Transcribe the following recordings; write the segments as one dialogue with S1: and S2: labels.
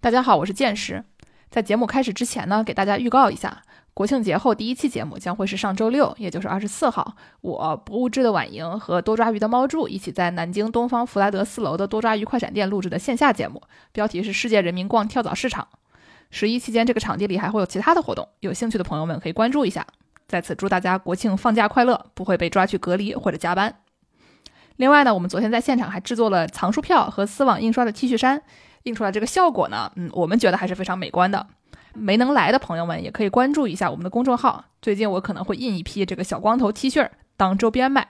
S1: 大家好，我是剑师。在节目开始之前呢，给大家预告一下，国庆节后第一期节目将会是上周六，也就是二十四号，我不物质的婉莹和多抓鱼的猫柱一起在南京东方福莱德四楼的多抓鱼快闪店录制的线下节目，标题是“世界人民逛跳蚤市场”。十一期间，这个场地里还会有其他的活动，有兴趣的朋友们可以关注一下。在此祝大家国庆放假快乐，不会被抓去隔离或者加班。另外呢，我们昨天在现场还制作了藏书票和丝网印刷的 T 恤衫。印出来这个效果呢，嗯，我们觉得还是非常美观的。没能来的朋友们也可以关注一下我们的公众号，最近我可能会印一批这个小光头 T 恤当周边卖。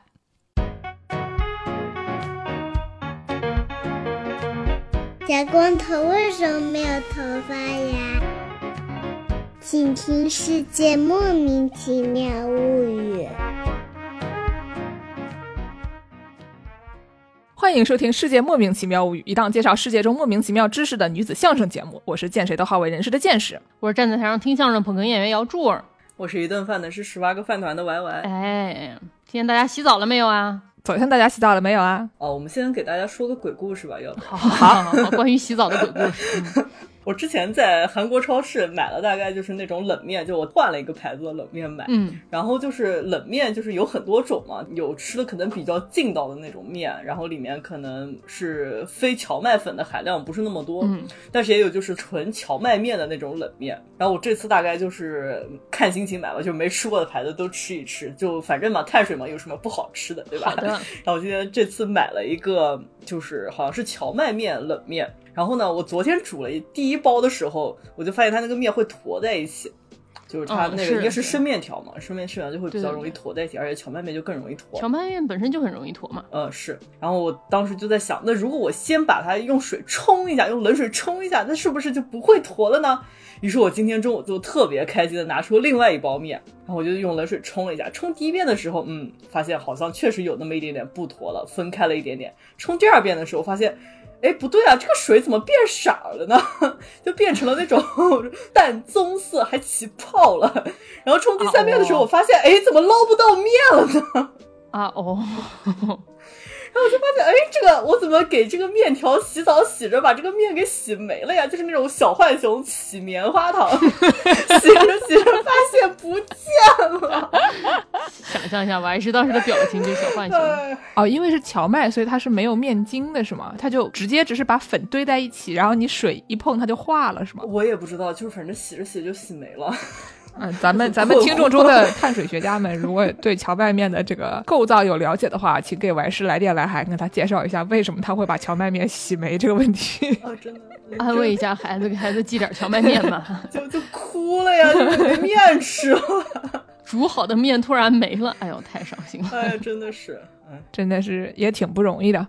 S2: 小光头为什么没有头发呀？请听《世界莫名其妙物语》。
S1: 欢迎收听《世界莫名其妙物语》，一档介绍世界中莫名其妙知识的女子相声节目。我是见谁都好为人师的见识，
S3: 我是站在台上听相声捧哏演员姚柱儿，
S4: 我是一顿饭的是十八个饭团的 Y Y。
S3: 哎，今天大家洗澡了没有啊？
S1: 昨天大家洗澡了没有啊？
S4: 哦，我们先给大家说个鬼故事吧，要
S3: 好好好，关于洗澡的鬼故事。
S4: 我之前在韩国超市买了大概就是那种冷面，就我换了一个牌子的冷面买，
S3: 嗯，
S4: 然后就是冷面就是有很多种嘛，有吃的可能比较劲道的那种面，然后里面可能是非荞麦粉的含量不是那么多，
S3: 嗯，
S4: 但是也有就是纯荞麦面的那种冷面，然后我这次大概就是看心情买吧，就没吃过的牌子都吃一吃，就反正嘛碳水嘛有什么不好吃的对吧？然后我今天这次买了一个就是好像是荞麦面冷面。然后呢，我昨天煮了第一包的时候，我就发现它那个面会坨在一起，就是它那个应该是生面条嘛，生面生面就会比较容易坨在一起，而且荞麦面就更容易坨。
S3: 荞麦面本身就很容易坨嘛。
S4: 呃，是。然后我当时就在想，那如果我先把它用水冲一下，用冷水冲一下，那是不是就不会坨了呢？于是我今天中午就特别开心的拿出另外一包面，然后我就用冷水冲了一下。冲第一遍的时候，嗯，发现好像确实有那么一点点不坨了，分开了一点点。冲第二遍的时候，发现。哎，不对啊，这个水怎么变色了呢？就变成了那种 淡棕色，还起泡了。然后冲第三遍的时候，我发现，哎，怎么捞不到面了呢？
S3: 啊哦。
S4: 然后我就发现，哎，这个我怎么给这个面条洗澡洗着，把这个面给洗没了呀？就是那种小浣熊洗棉花糖，洗着洗着发现不见了。
S3: 想象一下，我还是当时的表情，就小浣熊。
S1: 哦，因为是荞麦，所以它是没有面筋的，是吗？它就直接只是把粉堆在一起，然后你水一碰，它就化了，是吗？
S4: 我也不知道，就是反正洗着洗着就洗没了。
S1: 嗯，咱们 咱们听众中的碳水学家们，如果对荞麦面的这个构造有了解的话，请给王师来电来函，跟他介绍一下为什么他会把荞麦面洗没这个问题。
S4: 啊，真的，
S3: 安慰一下孩子，给孩子寄点荞麦面吧。
S4: 就就哭了呀，就没面吃了。
S3: 煮好的面突然没了，哎呦，太伤心了。
S4: 哎，真的是，
S1: 真的是也挺不容易的。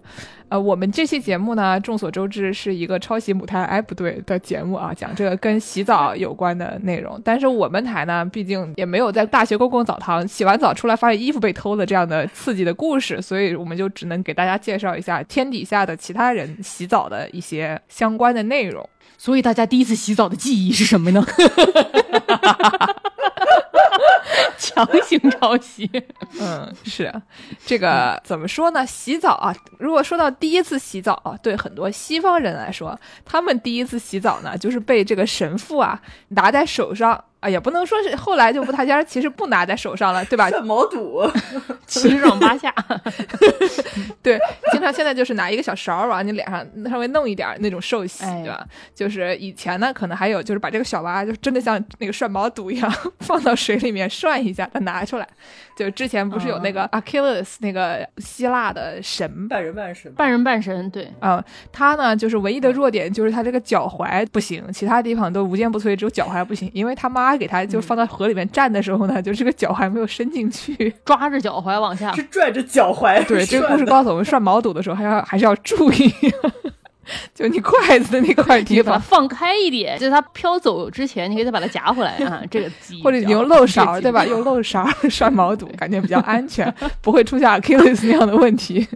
S1: 呃，我们这期节目呢，众所周知是一个抄袭母胎哎不对的节目啊，讲这个跟洗澡有关的内容。但是我们台呢，毕竟也没有在大学公共澡堂洗完澡出来发现衣服被偷了这样的刺激的故事，所以我们就只能给大家介绍一下天底下的其他人洗澡的一些相关的内容。
S3: 所以大家第一次洗澡的记忆是什么呢？强行抄袭，
S1: 嗯，是这个怎么说呢？洗澡啊，如果说到第一次洗澡啊，对很多西方人来说，他们第一次洗澡呢，就是被这个神父啊拿在手上。啊，也不能说是后来就不太家，其实不拿在手上了，对吧？
S4: 毛肚，
S3: 七上八下，
S1: 对，经常现在就是拿一个小勺往你脸上稍微弄一点那种寿喜，对吧？就是以前呢，可能还有就是把这个小娃就真的像那个涮毛肚一样 放到水里面涮一下，再拿出来。就之前不是有那个 Achilles 那个希腊的神，
S4: 半人半神，
S3: 半人半神，对，
S1: 啊，他呢就是唯一的弱点就是他这个脚踝不行，其他地方都无坚不摧，只有脚踝不行，因为他妈给他就放到河里面站的时候呢，就这个脚踝没有伸进去，
S3: 抓着脚踝往下，
S4: 是拽着脚踝。
S1: 对，这个故事告诉我们涮毛肚的时候还要还是要注意。就你筷子的那块地方，
S3: 放开一点，就是它飘走之前，你可以再把它夹回来 啊。这个
S1: 或者你用漏勺，对吧？用漏勺 涮毛肚，感觉比较安全，不会出现 Achilles 那样的问题。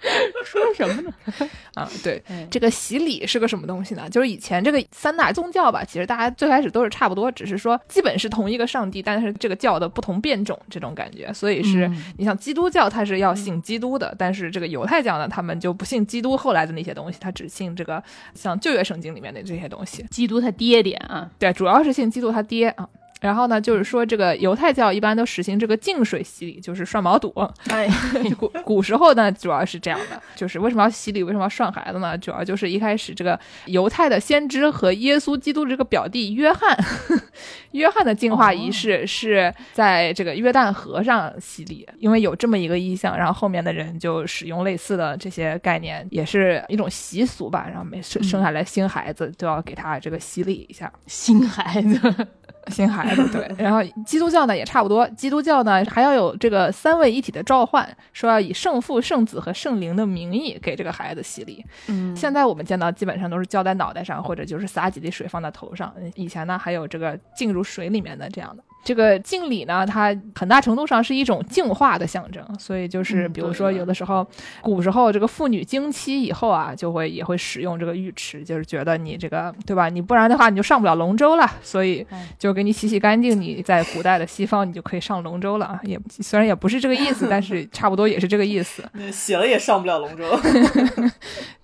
S3: 说什么呢？
S1: 啊，对
S3: 哎，
S1: 这个洗礼是个什么东西呢？就是以前这个三大宗教吧，其实大家最开始都是差不多，只是说基本是同一个上帝，但是这个教的不同变种这种感觉。所以是、
S3: 嗯
S1: 你像基督教，它是要信基督的，但是这个犹太教呢，他们就不信基督后来的那些东西，他只信这个像旧约圣经里面的这些东西。
S3: 基督他爹爹啊，
S1: 对，主要是信基督他爹啊。然后呢，就是说这个犹太教一般都实行这个净水洗礼，就是涮毛肚。
S3: 哎，
S1: 古古时候呢，主要是这样的，就是为什么要洗礼，为什么要涮孩子呢？主要就是一开始这个犹太的先知和耶稣基督的这个表弟约翰，约翰的净化仪式是在这个约旦河上洗礼，因为有这么一个意象，然后后面的人就使用类似的这些概念，也是一种习俗吧。然后每生生下来新孩子都要给他这个洗礼一下。
S3: 新孩子，
S1: 新孩子对，然后基督教呢也差不多，基督教呢还要有这个三位一体的召唤，说要以圣父、圣子和圣灵的名义给这个孩子洗礼。
S3: 嗯，
S1: 现在我们见到基本上都是浇在脑袋上，或者就是洒几滴水放在头上。以前呢还有这个浸入水里面的这样的。这个敬礼呢，它很大程度上是一种净化的象征，所以就是
S3: 嗯
S1: 比如说有的时候，古时候这个妇女经期以后啊，就会也会使用这个浴池，就是觉得你这个对吧？你不然的话你就上不了龙舟了，所以
S3: 哎
S1: 就给你洗洗干净，你在古代的西方你就可以上龙舟了啊。也虽然也不是这个意思，但是差不多也是这个意思。
S4: 那洗了也上不了龙舟。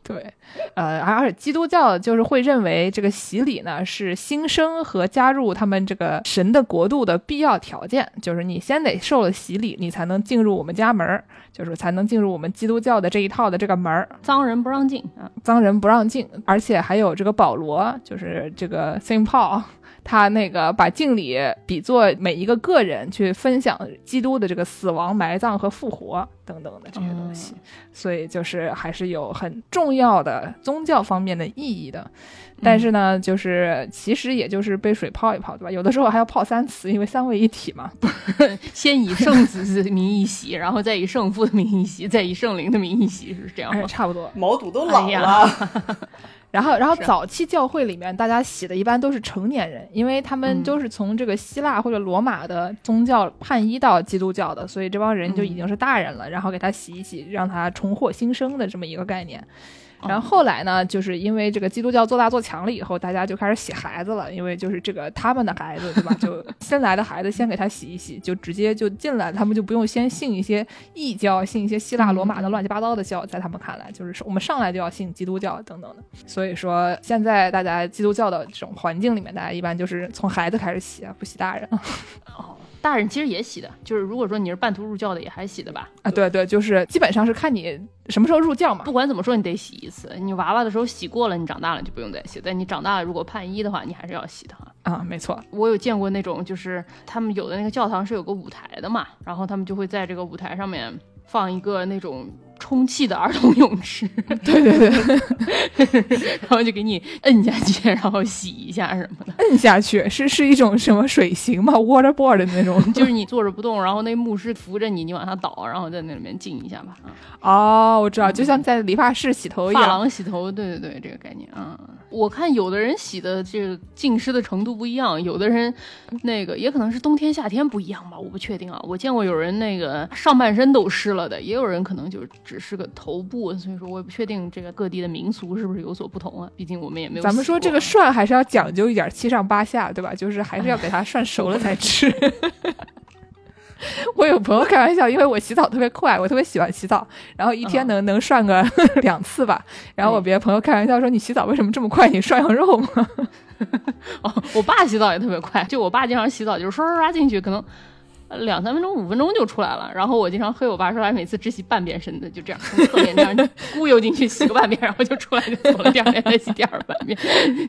S1: 对，呃，而而且基督教就是会认为这个洗礼呢是新生和加入他们这个神的国度的必要条件，就是你先得受了洗礼，你才能进入我们家门儿，就是才能进入我们基督教的这一套的这个门儿，
S3: 脏人不让进啊，
S1: 脏人不让进，而且还有这个保罗，就是这个 Saint Paul。他那个把敬礼比作每一个个人去分享基督的这个死亡、埋葬和复活等等的这些东西，所以就是还是有很重要的宗教方面的意义的。但是呢，就是其实也就是被水泡一泡，对吧？有的时候还要泡三次，因为三位一体嘛。
S3: 先以圣子的名义洗，然后再以圣父的名义洗，再以圣灵的名义洗，是这样
S1: 哎，
S3: 吗？
S1: 差不多。
S4: 毛肚都老了，
S1: 然后，然后早期教会里面，大家洗的一般都是成年人，因为他们
S3: 嗯。
S1: 都是从这个希腊或者罗马的宗教叛依到基督教的，所以这帮人就已经是大人了，然后给他洗一洗，让他重获新生的这么一个概念。然后后来呢，就是因为这个基督教做大做强了以后，大家就开始洗孩子了，因为就是这个他们的孩子，对吧？就 新来的孩子先给他洗一洗，就直接就进来，他们就不用先信一些异教，信一些希腊罗马的乱七八糟的教，在他们看来，就是我们上来就要信基督教等等的。所以说，现在大家基督教的这种环境里面，大家一般就是从孩子开始洗啊，不洗大人
S3: 哦，大人其实也洗的，就是如果说你是半途入教的，也还洗的吧？
S1: 啊。对对，就是基本上是看你什么时候入教嘛。
S3: 不管怎么说，你得洗一次。你娃娃的时候洗过了，你长大了就不用再洗。但你长大了，如果叛一的话，你还是要洗的哈。
S1: 啊，没错，
S3: 我有见过那种，就是他们有的那个教堂是有个舞台的嘛，然后他们就会在这个舞台上面放一个那种充气的儿童泳池，
S1: 对 对对，
S3: 然后就给你摁下去，然后洗一下什么的。
S1: 摁下去是是一种什么水型嘛，waterboard 的那种。
S3: 就是你坐着不动，然后那牧师扶着你，你往下倒，然后在那里面浸一下吧。啊
S1: 哦，我知道，就像在理发室洗头一
S3: 发
S1: 样。
S3: 廊洗头，对对对，这个概念啊。我看有的人洗的这个浸湿的程度不一样，有的人那个也可能是冬天夏天不一样吧，我不确定啊。我见过有人那个上半身都湿了的，也有人可能就只是个头部，所以说我也不确定这个各地的民俗是不是有所不同啊。毕竟我们也没有。
S1: 咱们说这个，涮还是要讲究一点，七上八下，对吧？就是还是要给它涮熟了才吃。我有朋友开玩笑，因为我洗澡特别快，我特别喜欢洗澡，然后一天能、能涮个 两次吧。然后我别的朋友开玩笑说：“你洗澡为什么这么快？你涮羊肉吗
S3: 哦，我爸洗澡也特别快，就我爸经常洗澡就是刷刷刷进去，可能。呃两三分钟、五分钟就出来了，然后我经常黑我爸说他每次只洗半边身子，就这样从侧面这样 忽悠进去洗个半边，然后就出来就走了，第二天再洗第二半边，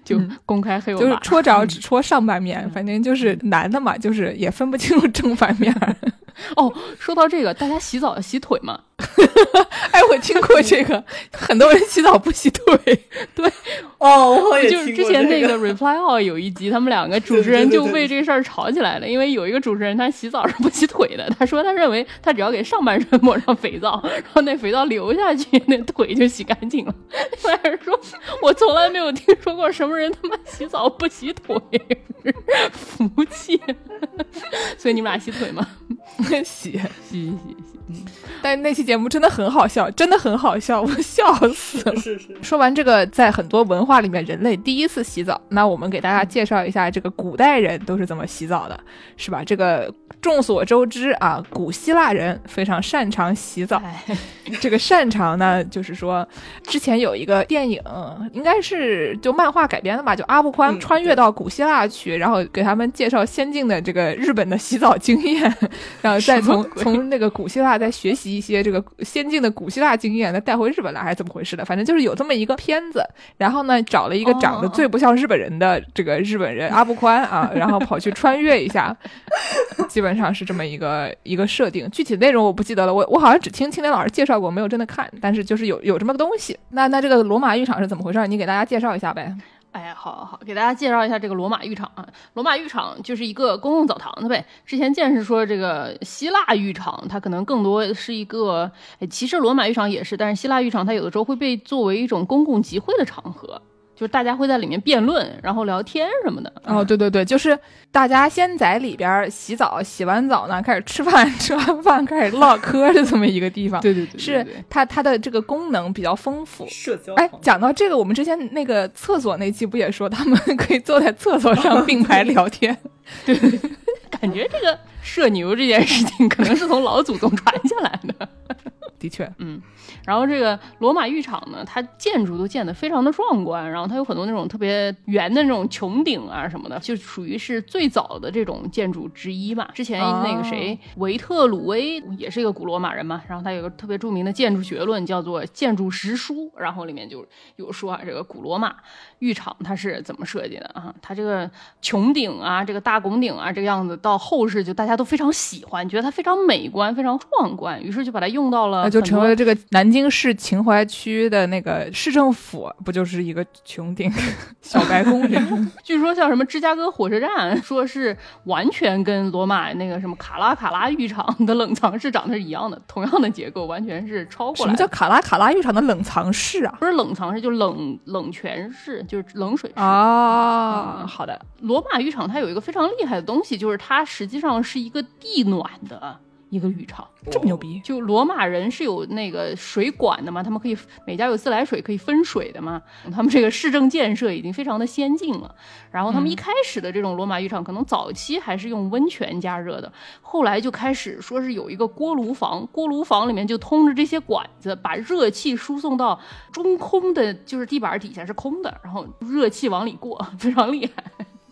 S3: 就公开黑？”我爸。
S1: 就是戳着只戳上半面，反正就是男的嘛，就是也分不清楚 正反面。
S3: 哦，说到这个，大家洗澡要洗腿吗？
S1: 哎，我听过这个，很多人洗澡不洗腿。对，
S4: 哦，我也
S3: 就是
S4: 听过这
S3: 之前那个 Reply All 有一集，他们两个主持人就为这事儿吵起来了，因为有一个主持人他洗澡是不洗腿的，他说他认为他只要给上半身抹上肥皂，然后那肥皂流下去，那腿就洗干净了。另外人说，我从来没有听说过什么人他妈洗澡不洗腿，服气。所以你们俩洗腿吗？
S1: 洗。
S3: 洗洗洗洗。
S1: 但那期节目真的很好笑，真的很好笑，我笑死了。
S4: 是是，
S1: 说完这个，在很多文化里面，人类第一次洗澡，那我们给大家介绍一下这个古代人都是怎么洗澡的，是吧？这个众所周知啊，古希腊人非常擅长洗澡。
S3: 哎，
S1: 这个擅长呢，就是说，之前有一个电影，应该是就漫画改编的吧，就阿部宽
S4: 嗯
S1: 穿越到古希腊去，然后给他们介绍先进的这个日本的洗澡经验，然后再从从那个古希腊在学习一些这个先进的古希腊经验，再带回日本来，还是怎么回事的？反正就是有这么一个片子，然后呢，找了一个长得最不像日本人的这个日本人阿布宽啊，然后跑去穿越一下，基本上是这么一个一个设定，具体内容我不记得了，我我好像只听青年老师介绍过，没有真的看，但是就是有有这么个东西。那那这个罗马浴场是怎么回事？你给大家介绍一下呗。
S3: 哎，好好好，给大家介绍一下这个罗马浴场啊。罗马浴场就是一个公共澡堂子呗。之前见识说这个希腊浴场，它可能更多是一个，其实罗马浴场也是，但是希腊浴场它有的时候会被作为一种公共集会的场合，就是大家会在里面辩论，然后聊天什么的。
S1: 哦，对对对，就是大家先在里边洗澡，洗完澡呢开始吃饭，吃完饭开始唠嗑的这么一个地方。
S3: 对对对对
S1: 是
S3: 对
S1: 它它的这个功能比较丰富。
S4: 社交
S1: 哎，讲到这个，我们之前那个厕所那期不也说他们可以坐在厕所上并排聊天？
S3: 对 感觉这个社牛这件事情可能是从老祖宗传下来的。
S1: 的确，嗯
S3: 然后这个罗马浴场呢，它建筑都建得非常的壮观，然后它有很多那种特别圆的那种穹顶啊什么的，就属于是最早的这种建筑之一嘛。之前那个谁，维特鲁威也是一个古罗马人嘛，然后他有个特别著名的建筑学论叫做《建筑实书》，然后里面就有说啊，这个古罗马浴场它是怎么设计的啊？它这个穹顶啊，这个大拱顶啊，这个样子，到后世就大家都非常喜欢，觉得它非常美观、非常壮观，于是就把它用到了
S1: 那就成为了这个南京市秦淮区的那个市政府，不就是一个穹顶 小白宫这样？
S3: 据说像什么芝加哥火车站，说是完全跟罗马那个什么卡拉卡拉浴场的冷藏室长得是一样的，同样的结构，完全是抄过
S1: 什么。叫卡拉卡拉浴场的冷藏室啊？
S3: 不是冷藏室，就冷冷泉室，就是冷水室。
S1: 啊，
S3: 嗯
S1: 好的，
S3: 罗马浴场它有一个非常厉害的东西，就是它实际上是一个地暖的一个浴场。
S1: 这么牛逼，
S3: 就罗马人是有那个水管的嘛，他们可以每家有自来水可以分水的嘛，他们这个市政建设已经非常的先进了。然后他们一开始的这种罗马浴场，可能早期还是用温泉加热的，后来就开始说是有一个锅炉房，锅炉房里面就通着这些管子，把热气输送到中空的，就是地板底下是空的，然后热气往里过，非常厉害。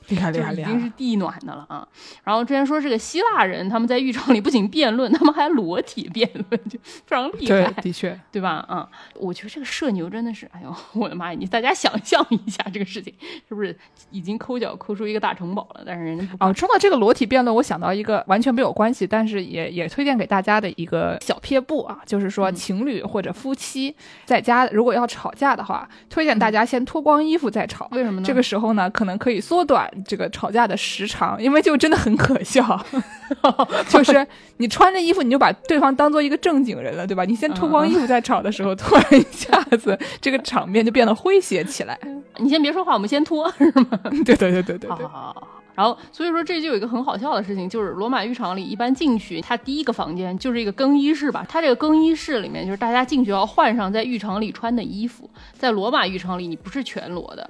S1: 厉害厉害厉害！
S3: 经是地暖的了啊。然后之前说这个希腊人他们在浴场里不仅辩论，他们还裸体辩论，就非常厉
S1: 对
S3: 害，，
S1: 的确，
S3: 对吧？啊、我觉得这个社牛真的是，哎呦，我的妈呀！你大家想象一下这个事情，是不是已经抠脚抠出一个大城堡了？但是人家不
S1: 哦，说到这个裸体辩论，我想到一个完全没有关系，但是也也推荐给大家的一个小撇步啊，就是说
S3: 嗯
S1: 情侣或者夫妻在家如果要吵架的话，推荐大家先脱光衣服再吵。
S3: 为什么呢？
S1: 这个时候呢，可能可以缩短这个吵架的时长，因为就真的很可笑，就是你穿着衣服你就把对方当做一个正经人了，对吧？你先脱光衣服再吵的时候，突然一下子这个场面就变得诙谐起来。
S3: 你先别说话，我们先脱，是吗？
S1: 对对对对对
S3: 好。然后，所以说这就有一个很好笑的事情，就是罗马浴场里一般进去，它第一个房间就是一个更衣室吧。它这个更衣室里面，就是大家进去要换上在浴场里穿的衣服。在罗马浴场里，你不是全裸的，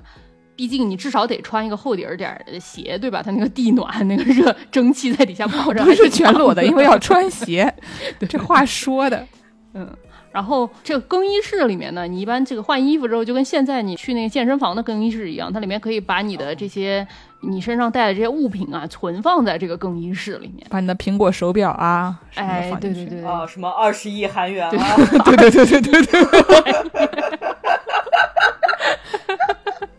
S3: 毕竟你至少得穿一个厚底儿点儿的鞋，对吧？它那个地暖，那个热蒸汽在底下跑着，
S1: 不是全裸的，因为 要穿鞋。这话说的，
S3: 嗯，然后这个更衣室里面呢，你一般这个换衣服之后，就跟现在你去那个健身房的更衣室一样，它里面可以把你的这些你身上带的这些物品啊，存放在这个更衣室里面。
S1: 把你的苹果手表啊，
S3: 哎，对对对，
S4: 啊，什么二十亿韩元
S3: 对
S4: 啊，
S1: 对对对对对对。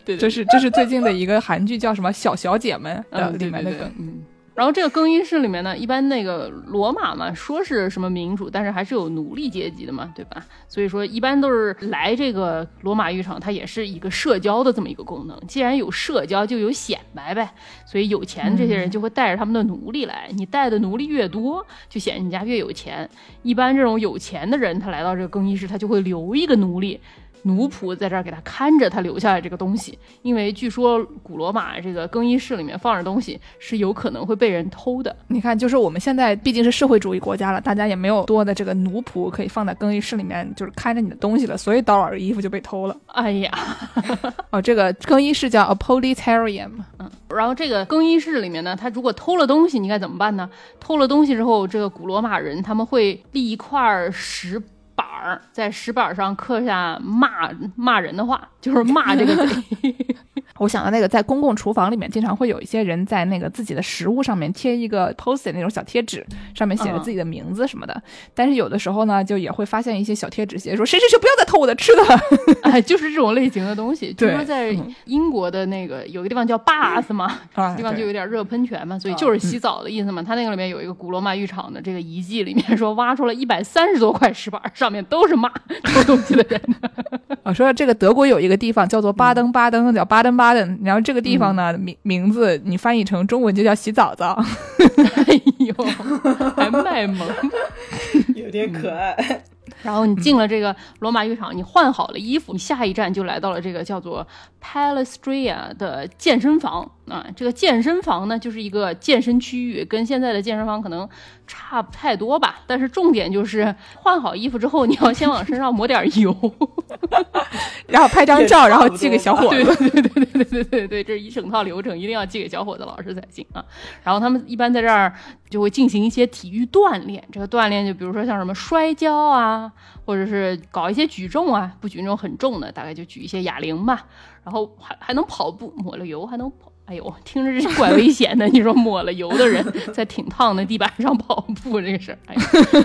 S3: 对
S1: 这是这是最近的一个韩剧，叫什么《小小姐们》的
S3: 嗯，
S1: 里面的梗。
S3: 嗯。然后这个更衣室里面呢，一般那个罗马嘛，说是什么民主，但是还是有奴隶阶级的嘛，对吧？所以说一般都是来这个罗马浴场，它也是一个社交的这么一个功能。既然有社交，就有显摆呗。所以有钱这些人就会带着他们的奴隶来，你带的奴隶越多，就显你家越有钱。一般这种有钱的人，他来到这个更衣室，他就会留一个奴隶。奴仆在这儿给他看着他留下来这个东西，因为据说古罗马这个更衣室里面放着东西是有可能会被人偷的。
S1: 你看，就是我们现在毕竟是社会主义国家了，大家也没有多的这个奴仆可以放在更衣室里面，就是看着你的东西了，所以刀老的衣服就被偷了。
S3: 哎呀，
S1: 哦，这个更衣室叫 a politarium。
S3: 嗯，然后这个更衣室里面呢，他如果偷了东西，你该怎么办呢？偷了东西之后，这个古罗马人他们会立一块石板儿，在石板上刻下骂骂人的话，就是骂这个贼。
S1: 我想到那个在公共厨房里面，经常会有一些人在那个自己的食物上面贴一个 post 那种小贴纸，上面写着自己的名字什么的。但是有的时候呢，就也会发现一些小贴纸写说谁谁谁不要再偷我的吃的，
S3: 哎，就是这种类型的东西。据
S1: 对
S3: 说在英国的那个有个地方叫 bath 嘛，
S1: 啊
S3: 地方就有点热喷泉嘛，所以就是洗澡的意思嘛。它那个里面有一个古罗马浴场的这个遗迹，里面说挖出了一百三十多块石板，上面都是骂偷东西的人。
S1: 我说这个德国有一个地方叫做巴登巴登，叫巴登巴登，然后这个地方呢名名字你翻译成中文就叫洗澡澡。
S3: 哎呦，还卖萌。
S4: 有点可爱。
S3: 然后你进了这个罗马浴场，你换好了衣服，你下一站就来到了这个叫做 Palestria 的健身房啊。这个健身房呢，就是一个健身区域，跟现在的健身房可能差不太多吧。但是重点就是换好衣服之后，你要先往身上抹点油。
S1: 然后拍张照，然后寄给小伙
S3: 对
S1: 子。
S3: 对对对对对对对，这是一整套流程，一定要寄给小伙子老师才行啊。然后他们一般在这儿就会进行一些体育锻炼，这个锻炼就比如说像什么摔跤啊，或者是搞一些举重啊，不举那种很重的，大概就举一些哑铃吧。然后还还能跑步，抹了油还能跑。哎呦，听着是怪危险的。你说抹了油的人 在挺烫的地板上跑步这个事儿，哎呀，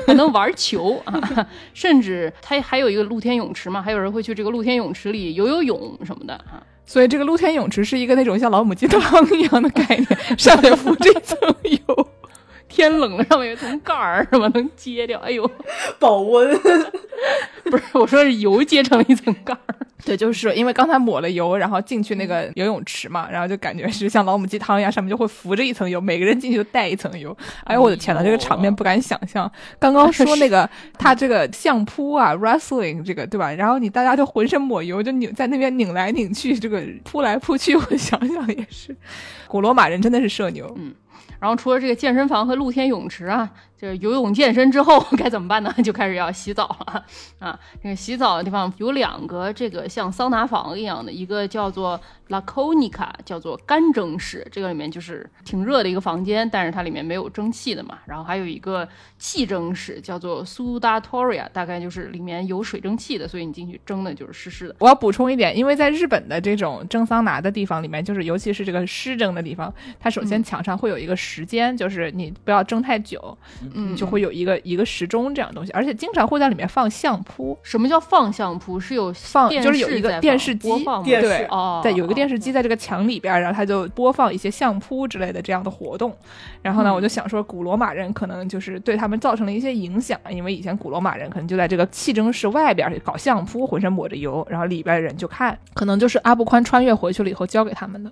S3: 还能玩球啊，甚至它还有一个露天泳池嘛，还有人会去这个露天泳池里游游泳什么的啊。
S1: 所以这个露天泳池是一个那种像老母鸡汤 一样的概念，上面浮着一层油。
S3: 天冷了，上面有一层盖儿，是吧？能揭掉。哎呦，
S4: 保温，
S3: 不是，我说是油揭成了一层盖儿。
S1: 对，就是因为刚才抹了油，然后进去那个游泳池嘛，然后就感觉是像老母鸡汤一样，上面就会浮着一层油，每个人进去都带一层油。哎呦我的天呐，这个场面不敢想象。刚刚说那个 他这个相扑啊，wrestling 这个对吧？然后你大家就浑身抹油，就拧在那边拧来拧去，这个扑来扑去，我想想也是，古罗马人真的是社牛。
S3: 然后除了这个健身房和露天泳池啊，就是游泳健身之后该怎么办呢？就开始要洗澡了啊！这个洗澡的地方有两个，这个像桑拿房一样的，一个叫做 Laconica，叫做干蒸室，这个里面就是挺热的一个房间，但是它里面没有蒸汽的嘛。然后还有一个气蒸室，叫做 Sudatoria，大概就是里面有水蒸气的，所以你进去蒸的就是湿湿的。
S1: 我要补充一点，因为在日本的这种蒸桑拿的地方里面，就是尤其是这个湿蒸的地方，它首先墙上会有一个时间，就是你不要蒸太久，
S3: 嗯，
S1: 就会有一个一个时钟这样的东西，而且经常会在里面放相扑，
S3: 什么叫放相扑？是有
S1: 放就是有一个电视机
S3: 播放吗
S4: 电视
S1: 对
S3: 哦，
S1: 在有一个电
S3: 视
S1: 视机在这个墙里边，然后他就播放一些相扑之类的这样的活动。然后呢，
S3: 嗯
S1: 我就想说，古罗马人可能就是对他们造成了一些影响，因为以前古罗马人可能就在这个气蒸室外边搞相扑，浑身抹着油，然后里边的人就看，可能就是阿布宽穿越回去了以后教给他们的。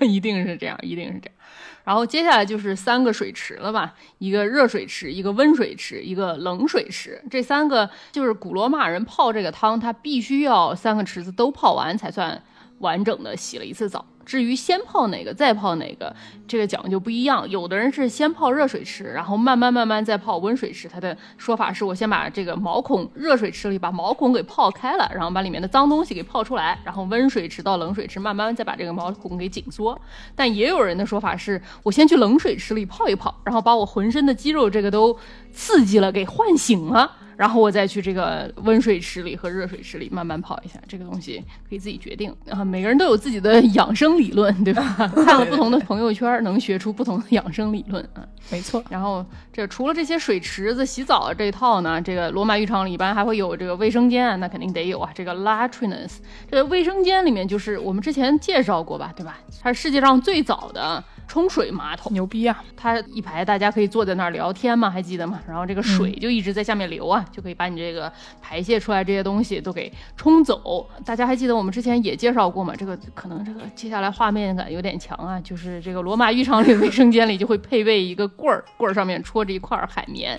S3: 一定是这样，一定是这样。然后接下来就是三个水池了吧，一个热水池，一个温水池，一个冷水池。这三个就是古罗马人泡这个汤，他必须要三个池子都泡完才算完整的洗了一次澡。至于先泡哪个再泡哪个，这个讲究不一样。有的人是先泡热水池，然后慢慢慢慢再泡温水池。他的说法是我先把这个毛孔热水池里把毛孔给泡开了，然后把里面的脏东西给泡出来，然后温水池到冷水池慢慢再把这个毛孔给紧缩。但也有人的说法是我先去冷水池里泡一泡，然后把我浑身的肌肉这个都刺激了，给唤醒了。然后我再去这个温水池里和热水池里慢慢泡一下，这个东西可以自己决定啊。每个人都有自己的养生理论，对吧？看了不同的朋友圈，能学出不同的养生理论啊。
S1: 没错，
S3: 然后这除了这些水池子、洗澡这一套呢，这个罗马浴场里一般还会有这个卫生间啊，那肯定得有啊。这个 latrines，这个卫生间里面就是我们之前介绍过吧，对吧？它是世界上最早的冲水马桶。
S1: 牛逼啊！
S3: 它一排大家可以坐在那儿聊天嘛，还记得吗？然后这个水就一直在下面流啊，就可以把你这个排泄出来这些东西都给冲走。大家还记得我们之前也介绍过吗？这个可能这个接下来画面感有点强啊，就是这个罗马浴场里的卫生间里就会配备一个棍儿，棍儿上面戳着一块海绵。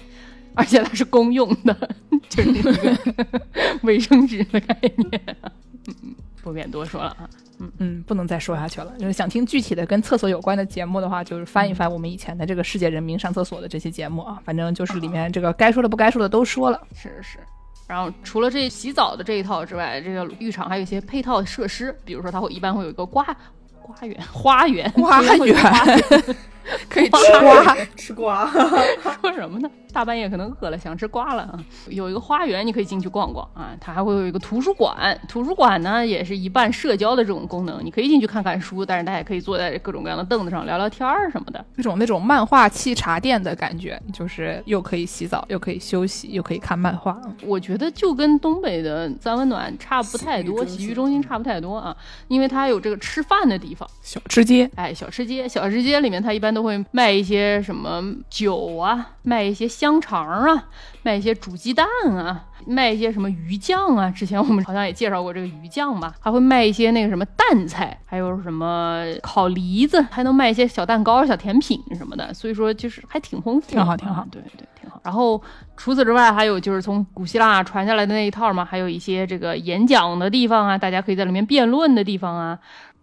S3: 而且它是公用的，就是一个 卫生纸的概念。嗯，不便多说了啊。
S1: 嗯嗯，不能再说下去了。就是想听具体的跟厕所有关的节目的话，就是翻一翻我们以前的这个世界人民上厕所的这些节目啊。反正就是里面这个该说的不该说的都说了。
S3: 是是。然后除了这洗澡的这一套之外，这个浴场还有一些配套设施，比如说它会一般会有一个瓜花园，花园，
S1: 花 园，可以
S4: 吃
S1: 瓜，
S4: 吃瓜。
S3: 说什么呢？大半夜可能饿了，想吃瓜了啊！有一个花园，你可以进去逛逛啊。它还会有一个图书馆，图书馆呢也是一半社交的这种功能，你可以进去看看书，但是大家也可以坐在各种各样的凳子上聊聊天儿什么的。
S1: 一种那种漫画沏茶店的感觉，就是又可以洗澡，又可以休息，又可以看漫画。
S3: 我觉得就跟东北的三温暖差不太多，洗浴中心差不太多啊，因为它有这个吃饭的地方，
S1: 小吃街。
S3: 哎，小吃街，小吃街里面它一般都会卖一些什么酒啊，卖一些。香肠啊，卖一些煮鸡蛋啊，卖一些什么鱼酱啊。之前我们好像也介绍过这个鱼酱吧，还会卖一些那个什么蛋菜，还有什么烤梨子，还能卖一些小蛋糕、小甜品什么的。所以说就是还挺丰富，
S1: 挺好，挺好，
S3: 对对，挺好。然后除此之外，还有就是从古希腊传下来的那一套嘛，还有一些这个演讲的地方啊，大家可以在里面辩论的地方啊。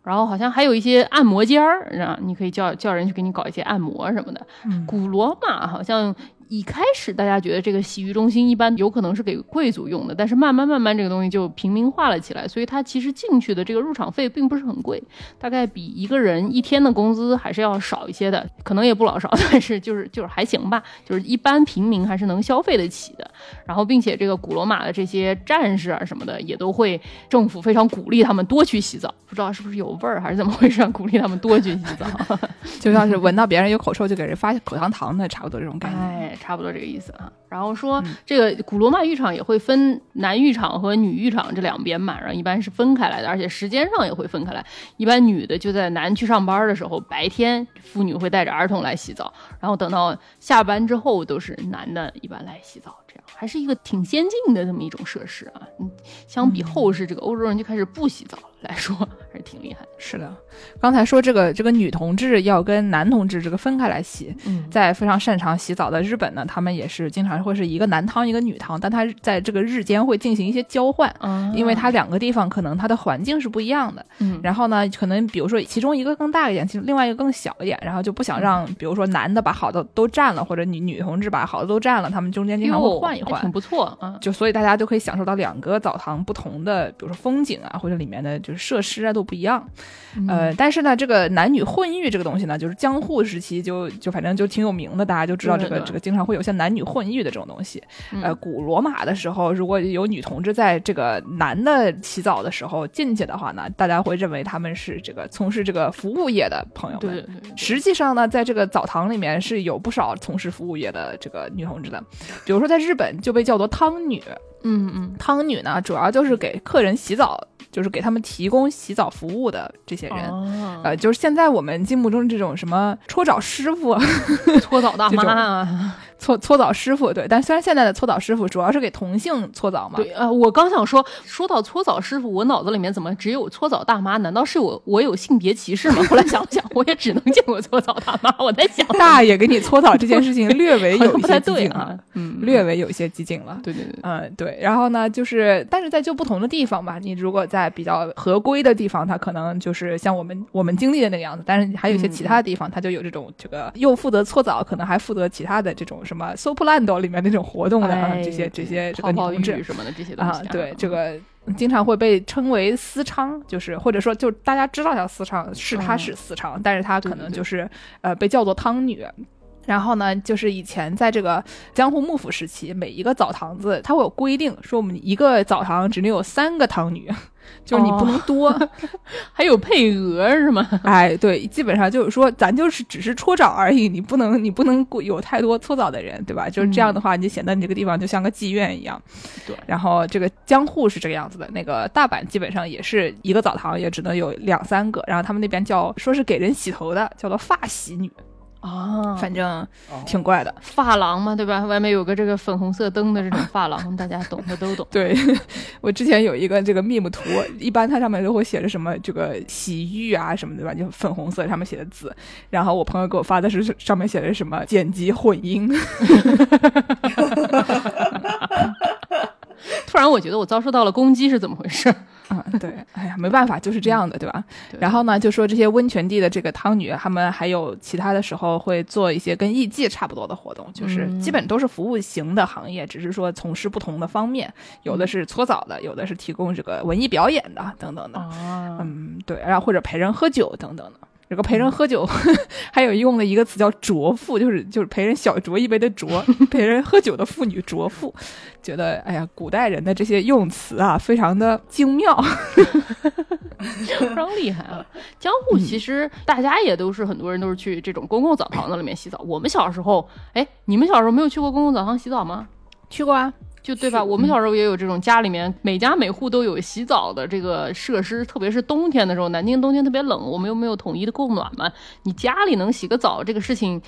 S3: 然后好像还有一些按摩间儿，啊，你可以叫叫人去给你搞一些按摩什么的。古罗马好像。一开始大家觉得这个洗浴中心一般有可能是给贵族用的，但是慢慢慢慢这个东西就平民化了起来，所以它其实进去的这个入场费并不是很贵，大概比一个人一天的工资还是要少一些的，可能也不老少，但是就是就是还行吧，就是一般平民还是能消费得起的。然后并且这个古罗马的这些战士啊什么的也都会政府非常鼓励他们多去洗澡，不知道是不是有味儿还是怎么回事，鼓励他们多去洗澡，
S1: 就像是闻到别人有口臭就给人发口香糖的差不多这种感
S3: 觉。差不多这个意思啊，然后说这个古罗马浴场也会分男浴场和女浴场这两边嘛，然后一般是分开来的，而且时间上也会分开来。一般女的就在男去上班的时候，白天妇女会带着儿童来洗澡，然后等到下班之后都是男的一般来洗澡，这样还是一个挺先进的这么一种设施啊。嗯，相比后世这个欧洲人就开始不洗澡 来说，还是挺厉害的。
S1: 是的，刚才说这个这个女同志要跟男同志这个分开来洗，嗯在非常擅长洗澡的日本呢，他们也是经常会是一个男汤一个女汤，但他在这个日间会进行一些交换，因为它两个地方可能它的环境是不一样的。
S3: 嗯，
S1: 然后呢，可能比如说其中一个更大一点，其实另外一个更小一点，然后就不想让比如说男的把好的都占了，或者女女同志把好的都占了，他们中间经常会换一换，
S3: 挺不错嗯。
S1: 就所以大家都可以享受到两个澡堂不同的，比如说风景啊，或者里面的就是设施啊都不一样。呃，但是呢，这个男女混浴这个东西呢，就是江户时期就就反正就挺有名的，大家就知道这个这个经常会有像男女混浴的这种东西。呃，古罗马的时候，如果有女同志在这个男的洗澡的时候进去的话呢，大家会认为他们是这个从事这个服务业的朋友
S3: 们。
S1: 实际上呢，在这个澡堂里面是有不少从事服务业的这个女同志的，比如说在日本就被叫做汤女。
S3: 嗯嗯，
S1: 汤女呢，主要就是给客人洗澡，就是给他们提供洗澡服务的这些人。呃，就是现在我们心目中这种什么搓澡师傅、
S3: 搓澡大妈啊。
S1: 搓搓澡师傅对，但虽然现在的搓澡师傅主要是给同性搓澡嘛。
S3: 对，呃，我刚想说，说到搓澡师傅，我脑子里面怎么只有搓澡大妈？难道是我我有性别歧视吗？后来想想，我也只能见过搓澡大妈。我在想，
S1: 大爷给你搓澡这件事情略微 有一些激进
S3: 啊，嗯，
S1: 略微有一些激进了。
S3: 对对对，
S1: 嗯对。然后呢，就是但是在就不同的地方吧，你如果在比较合规的地方，它可能就是像我们我们经历的那个样子。但是还有一些其他的地方，它就有这种这个又负责搓澡，可能还负责其他的这种什么 s o p l a n d o。里面那种活动的啊这些这些这个女同志
S3: 什么的这些东西
S1: 啊，对这个经常会被称为私娼，就是或者说就大家知道叫私娼，是她是私娼，但是她可能就是呃被叫做汤女。然后呢，就是以前在这个江户幕府时期，每一个澡堂子它会有规定，说我们一个澡堂只能有三个汤女。就是你不能多，
S3: 还有配额是吗？
S1: 哎，对，基本上就是说，咱就是只是搓澡而已，你不能，你不能有太多搓澡的人，对吧？就是这样的话，你显得你这个地方就像个妓院一样。
S3: 对，
S1: 然后这个江户是这个样子的，那个大阪基本上也是一个澡堂，也只能有两三个，然后他们那边叫说是给人洗头的，叫做发洗女。
S3: 啊，
S1: 反正挺怪的。
S3: 发廊嘛，对吧？外面有个这个粉红色灯的这种发廊，大家懂的都懂。
S1: 对，我之前有一个这个 meme 图，一般它上面都会写着什么这个洗浴啊什么，对吧？就粉红色上面写的字。然后我朋友给我发的是上面写着什么剪辑混音。
S3: 突然，我觉得我遭受到了攻击，是怎么回事？
S1: 啊，对，哎呀，没办法，就是这样的，对吧？
S3: 对
S1: 然后呢，就说这些温泉地的这个汤女，他们还有其他的时候会做一些跟艺妓差不多的活动，就是
S3: 嗯
S1: 基本都是服务型的行业，只是说从事不同的方面，有的是搓澡的，有的是提供这个文艺表演的，等等的。
S3: 啊，
S1: 嗯，对，然后或者陪人喝酒等等的。这个陪人喝酒，还有用的一个词叫酌妇，就是就是陪人小酌一杯的酌，陪人喝酒的妇女酌妇。觉得哎呀，古代人的这些用词啊，非常的精妙。
S3: 非常厉害啊！江户其实大家也都是很多人都是去这种公共澡堂子里面洗澡。我们小时候，哎，你们小时候没有去过公共澡堂洗澡吗？
S1: 去过啊，
S3: 就对吧？我们小时候也有这种家里面每家每户都有洗澡的这个设施，特别是冬天的时候，南京冬天特别冷，我们又没有统一的供暖嘛，你家里能洗个澡这个事情。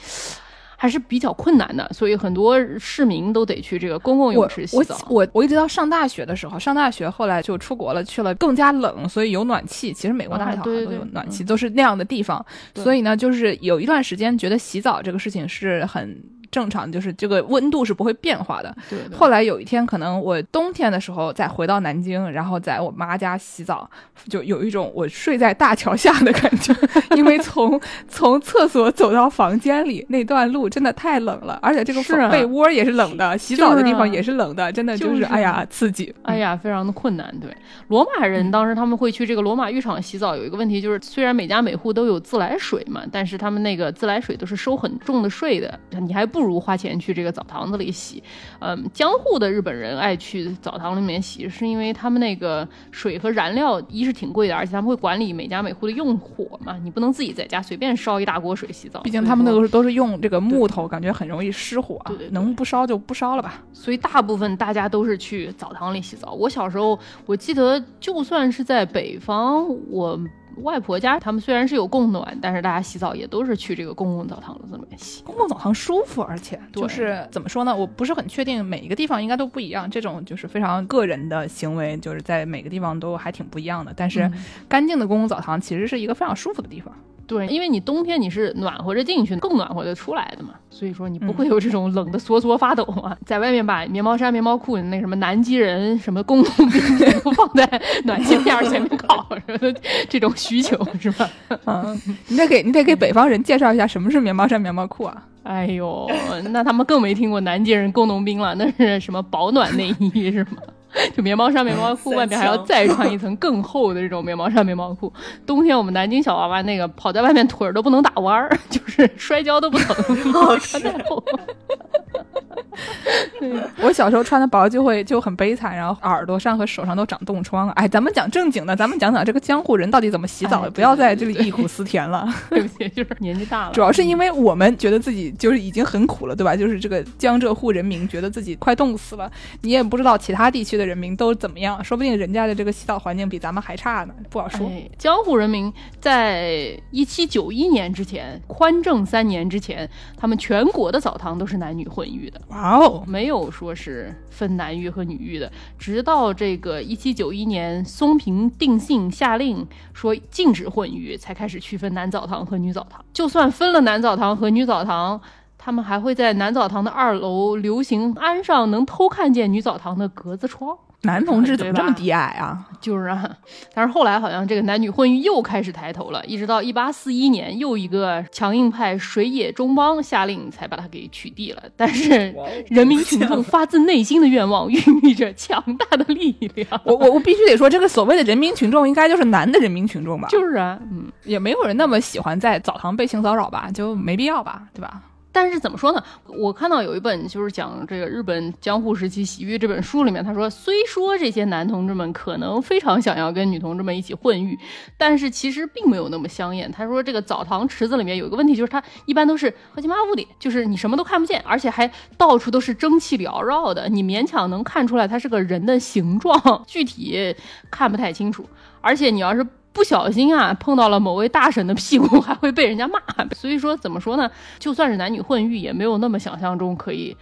S3: 还是比较困难的，所以很多市民都得去这个公共泳池洗澡。
S1: 我我一直到上大学的时候，上大学后来就出国了，去了更加冷，所以有暖气。其实美国大澡堂都
S3: 啊对对对
S1: 有暖气，都是那样的地方。
S3: 对
S1: 所以呢，就是有一段时间觉得洗澡这个事情是很正常，就是这个温度是不会变化的。
S3: 对对
S1: 后来有一天，可能我冬天的时候再回到南京，然后在我妈家洗澡，就有一种我睡在大桥下的感觉，因为从 从厕所走到房间里那段路真的太冷了，而且这个被窝也是冷的，洗澡的地方也是冷的，真的就是
S3: 就是
S1: 哎呀刺激。
S3: 哎呀，非常的困难。对，罗马人当时他们会去这个罗马浴场洗澡，有一个问题就是，虽然每家每户都有自来水嘛，但是他们那个自来水都是收很重的税的，你还不如花钱去这个澡堂子里洗。嗯，江户的日本人爱去澡堂里面洗，是因为他们那个水和燃料一是挺贵的，而且他们会管理每家每户的用火嘛，你不能自己在家随便烧一大锅水洗澡。
S1: 毕竟他们那个都是用这个木头，感觉很容易失火啊
S3: 对对，对
S1: 能不烧就不烧了吧。
S3: 所以大部分大家都是去澡堂里洗澡。我小时候，我记得就算是在北方，我外婆家他们虽然是有供暖，但是大家洗澡也都是去这个公共澡堂子里面洗。
S1: 公共澡堂舒服，而且就是怎么说呢？我不是很确定每一个地方应该都不一样，这种就是非常个人的行为，就是在每个地方都还挺不一样的。但是
S3: 嗯
S1: 干净的公共澡堂其实是一个非常舒服的地方。
S3: 对，因为你冬天你是暖和着进去，更暖和着出来的嘛，所以说你不会有这种冷的缩缩发抖嘛。在外面把棉毛衫、棉毛裤那什么南极人什么公共冰都放在 暖气片儿前面烤什么的这种需求是吧？
S1: 啊，你得给你得给北方人介绍一下什么是棉毛衫、棉毛裤啊？
S3: 哎呦，那他们更没听过南极人工农兵了，那是什么保暖内衣是吗？就棉毛衫、棉毛裤，外面还要 再穿一层更厚的这种棉毛衫、棉毛裤。冬天我们南京小娃娃那个跑在外面腿儿都不能打弯儿，就是摔跤都不疼，穿太厚。
S1: 我小时候穿的薄就会就很悲惨，然后耳朵上和手上都长冻疮。哎，咱们讲正经的，咱们讲讲这个江湖人到底怎么洗澡，
S3: 哎
S1: 不要在这里忆苦思甜了。
S3: 对不起，就是年纪大了。
S1: 主要是因为我们觉得自己就是已经很苦了，对吧？就是这个江浙沪人民觉得自己快冻死了，你也不知道其他地区的人民都怎么样，说不定人家的这个洗澡环境比咱们还差呢，不好说。
S3: 哎，江户人民在一七九一年之前，宽政三年之前，他们全国的澡堂都是男女混浴的。
S1: 哇哦，
S3: 没有说是分男浴和女浴的，直到这个一七九一年松平定信下令说禁止混浴，才开始区分男澡堂和女澡堂。就算分了男澡堂和女澡堂，他们还会在男澡堂的二楼流行安上能偷看见女澡堂的格子窗。
S1: 男同志怎么这么低矮啊？
S3: 就是啊，但是后来好像这个男女混浴又开始抬头了，一直到一八四一年，又一个强硬派水野中邦下令才把它给取缔了。但是人民群众发自内心的愿望，孕育着强大的力量。
S1: 我我我必须得说，这个所谓的人民群众应该就是男的人民群众吧？
S3: 就是啊，嗯，
S1: 也没有人那么喜欢在澡堂被性骚扰吧？就没必要吧，对吧？
S3: 但是怎么说呢？我看到有一本就是讲这个日本江户时期洗浴这本书里面，他说，虽说这些男同志们可能非常想要跟女同志们一起混浴，但是其实并没有那么香艳。他说，这个澡堂池子里面有一个问题，就是它一般都是黑漆麻乌的，就是你什么都看不见，而且还到处都是蒸汽缭绕的，你勉强能看出来它是个人的形状，具体看不太清楚。而且你要是不小心啊，碰到了某位大婶的屁股，还会被人家骂。所以说，怎么说呢？就算是男女混浴，也没有那么想象中可以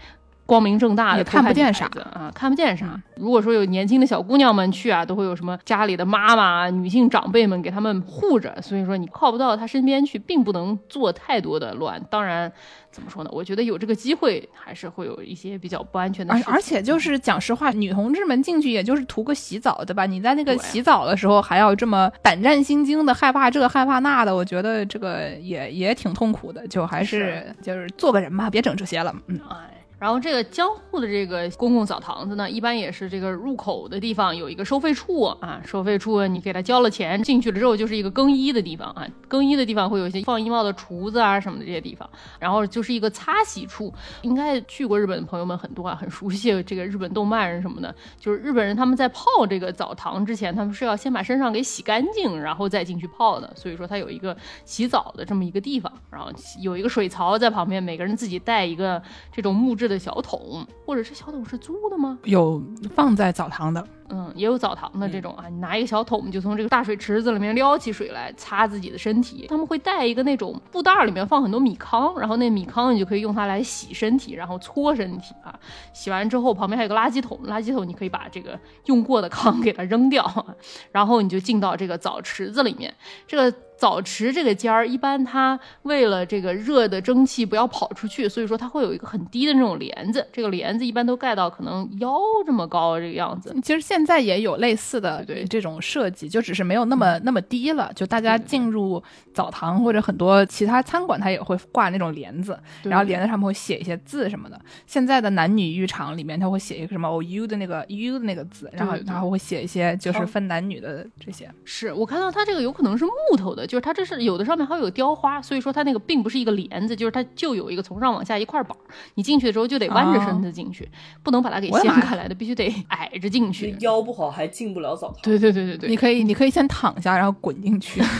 S3: 光明正大的
S1: 看不见啥
S3: 啊，看不见啥
S1: 嗯。
S3: 如果说有年轻的小姑娘们去啊，都会有什么家里的妈妈、女性长辈们给他们护着，所以说你靠不到她身边去，并不能做太多的乱。当然，怎么说呢？我觉得有这个机会，还是会有一些比较不安全的事情。
S1: 而而且就是讲实话，女同志们进去也就是图个洗澡，对吧？你在那个洗澡的时候还要这么胆战心惊的害怕这害怕那的，我觉得这个也也挺痛苦的。就还是就是做个人吧，别整这些了。嗯，
S3: 哎。然后这个江户的这个公共澡堂子呢，一般也是这个入口的地方有一个收费处啊，收费处你给他交了钱，进去了之后就是一个更衣的地方啊，更衣的地方会有一些放衣帽的厨子啊什么的这些地方，然后就是一个擦洗处，应该去过日本的朋友们很多啊，很熟悉这个日本动漫什么的，就是日本人他们在泡这个澡堂之前，他们是要先把身上给洗干净，然后再进去泡的，所以说它有一个洗澡的这么一个地方，然后有一个水槽在旁边，每个人自己带一个这种木质的小桶，或者是小桶是租的吗？
S1: 有放在澡堂的，
S3: 嗯，也有澡堂的这种啊，你拿一个小桶，就从这个大水池子里面撩起水来擦自己的身体。他们会带一个那种布袋儿，里面放很多米糠，然后那米糠你就可以用它来洗身体，然后搓身体啊。洗完之后旁边还有个垃圾桶，垃圾桶你可以把这个用过的糠给它扔掉，然后你就进到这个澡池子里面。这个澡池这个尖儿，一般它为了这个热的蒸汽不要跑出去，所以说它会有一个很低的那种帘子，这个帘子一般都盖到可能腰这么高这个样子。
S1: 其实现在也有类似的
S3: 对对
S1: 这种设计，就只是没有那么、那么低了。就大家进入澡堂或者很多其他餐馆，它也会挂那种帘子，然后帘子上面会写一些字什么的。现在的男女浴场里面，它会写一个什么 “o u” 的那个 “u” 的那个字，然后然后会写一些就是分男女的这些。
S3: 是我看到它这个有可能是木头的，就是它这是有的上面还有雕花，所以说它那个并不是一个帘子，就是它就有一个从上往下一块板儿，你进去的时候就得弯着身子进去，不能把它给掀开来的，必须得矮着进去。
S4: 腰不好还进不了澡堂。
S3: 对对对对对，
S1: 你可以，你可以先躺下，然后滚进去。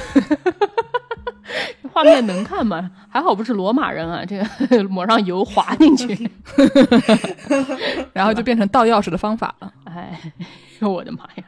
S3: 画面能看吗？还好不是罗马人啊，这个 抹上油滑进去，
S1: 然后就变成倒钥匙的方法了。
S3: 哎，我的妈呀！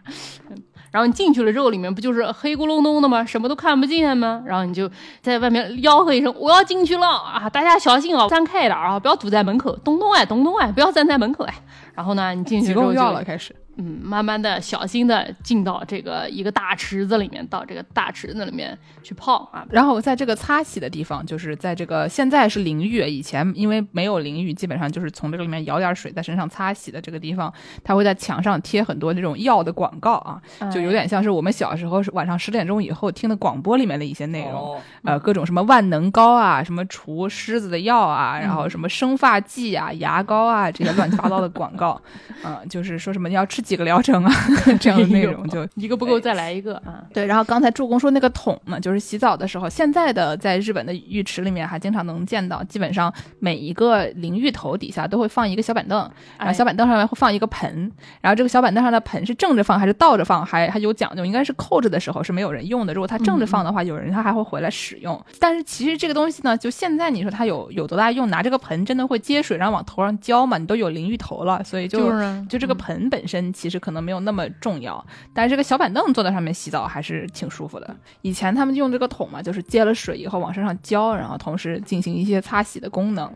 S3: 然后你进去了之后，里面不就是黑咕隆咚的吗？什么都看不见吗？然后你就在外面吆喝一声：“我要进去了啊！大家小心啊，站开一点啊，不要堵在门口，咚咚哎，咚咚哎，不要站在门口哎。”然后呢，你进去之后就
S1: 要了，开始。
S3: 嗯，慢慢的、小心的进到这个一个大池子里面，到这个大池子里面去泡啊。
S1: 然后在这个擦洗的地方，就是在这个现在是淋浴，以前因为没有淋浴，基本上就是从这个里面舀点水在身上擦洗的这个地方，它会在墙上贴很多这种药的广告啊，就有点像是我们小时候是晚上十点钟以后听的广播里面的一些内容。
S4: 哦，
S1: 呃，各种什么万能膏啊，什么除虱子的药啊，然后什么生发剂啊、牙膏啊，这些乱七八糟的广告，嗯、就是说什么你要吃几个疗程啊，这样的内容就
S3: 一个不够再来一个啊。
S1: 对，然后刚才助攻说那个桶呢，就是洗澡的时候，现在的在日本的浴池里面还经常能见到，基本上每一个淋浴头底下都会放一个小板凳，然后
S3: 哎
S1: 小板凳上面会放一个盆，然后这个小板凳上的盆是正着放还是倒着放，还还有讲究，应该是扣着的时候是没有人用的，如果它正着放的话，有人他还会回来使用。但是其实这个东西呢，就现在你说它有有多大用？拿这个盆真的会接水，然后往头上浇嘛？你都有淋浴头了，所以就
S3: 就是啊
S1: 就这个盆本身其实可能没有那么重要，但是这个小板凳坐在上面洗澡还是挺舒服的。以前他们就用这个桶嘛，就是接了水以后往身上浇，然后同时进行一些擦洗的功能。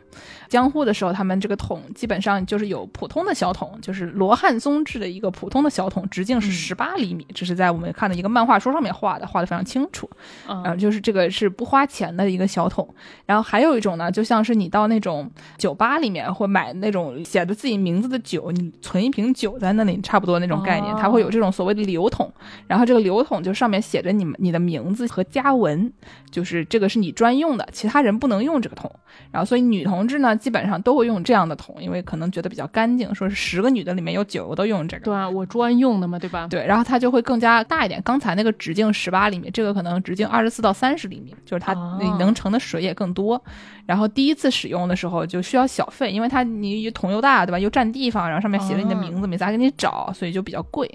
S1: 江户的时候，他们这个桶基本上就是有普通的小桶，就是罗汉松制的一个普通的小桶，直径是
S3: 嗯
S1: 十八厘米，这是在我们看的一个漫画书上面画的，画的非常清楚。
S3: 嗯
S1: 然后就是这个是不花钱的一个小桶，然后还有一种呢，就像是你到那种酒吧里面或买那种写着自己名字的酒，你存一瓶酒在那里，差不多那种概念，
S3: 哦
S1: 它会有这种所谓的流桶，然后这个流桶就上面写着你们你的名字和家文，就是这个是你专用的，其他人不能用这个桶。然后所以女同志呢，基本上都会用这样的桶，因为可能觉得比较干净，说是十个女的里面有九个都用这个。
S3: 对啊，我专用的嘛，对吧？
S1: 对，然后它就会更加大一点。刚才那个直径十八厘米，这个可能直径二十四到三十厘米，就是它能盛的水也更多。然后第一次使用的时候就需要小费，因为它你桶又大，对吧？又占地方，然后上面写了你的名字，没咋给你找，所以就比较贵，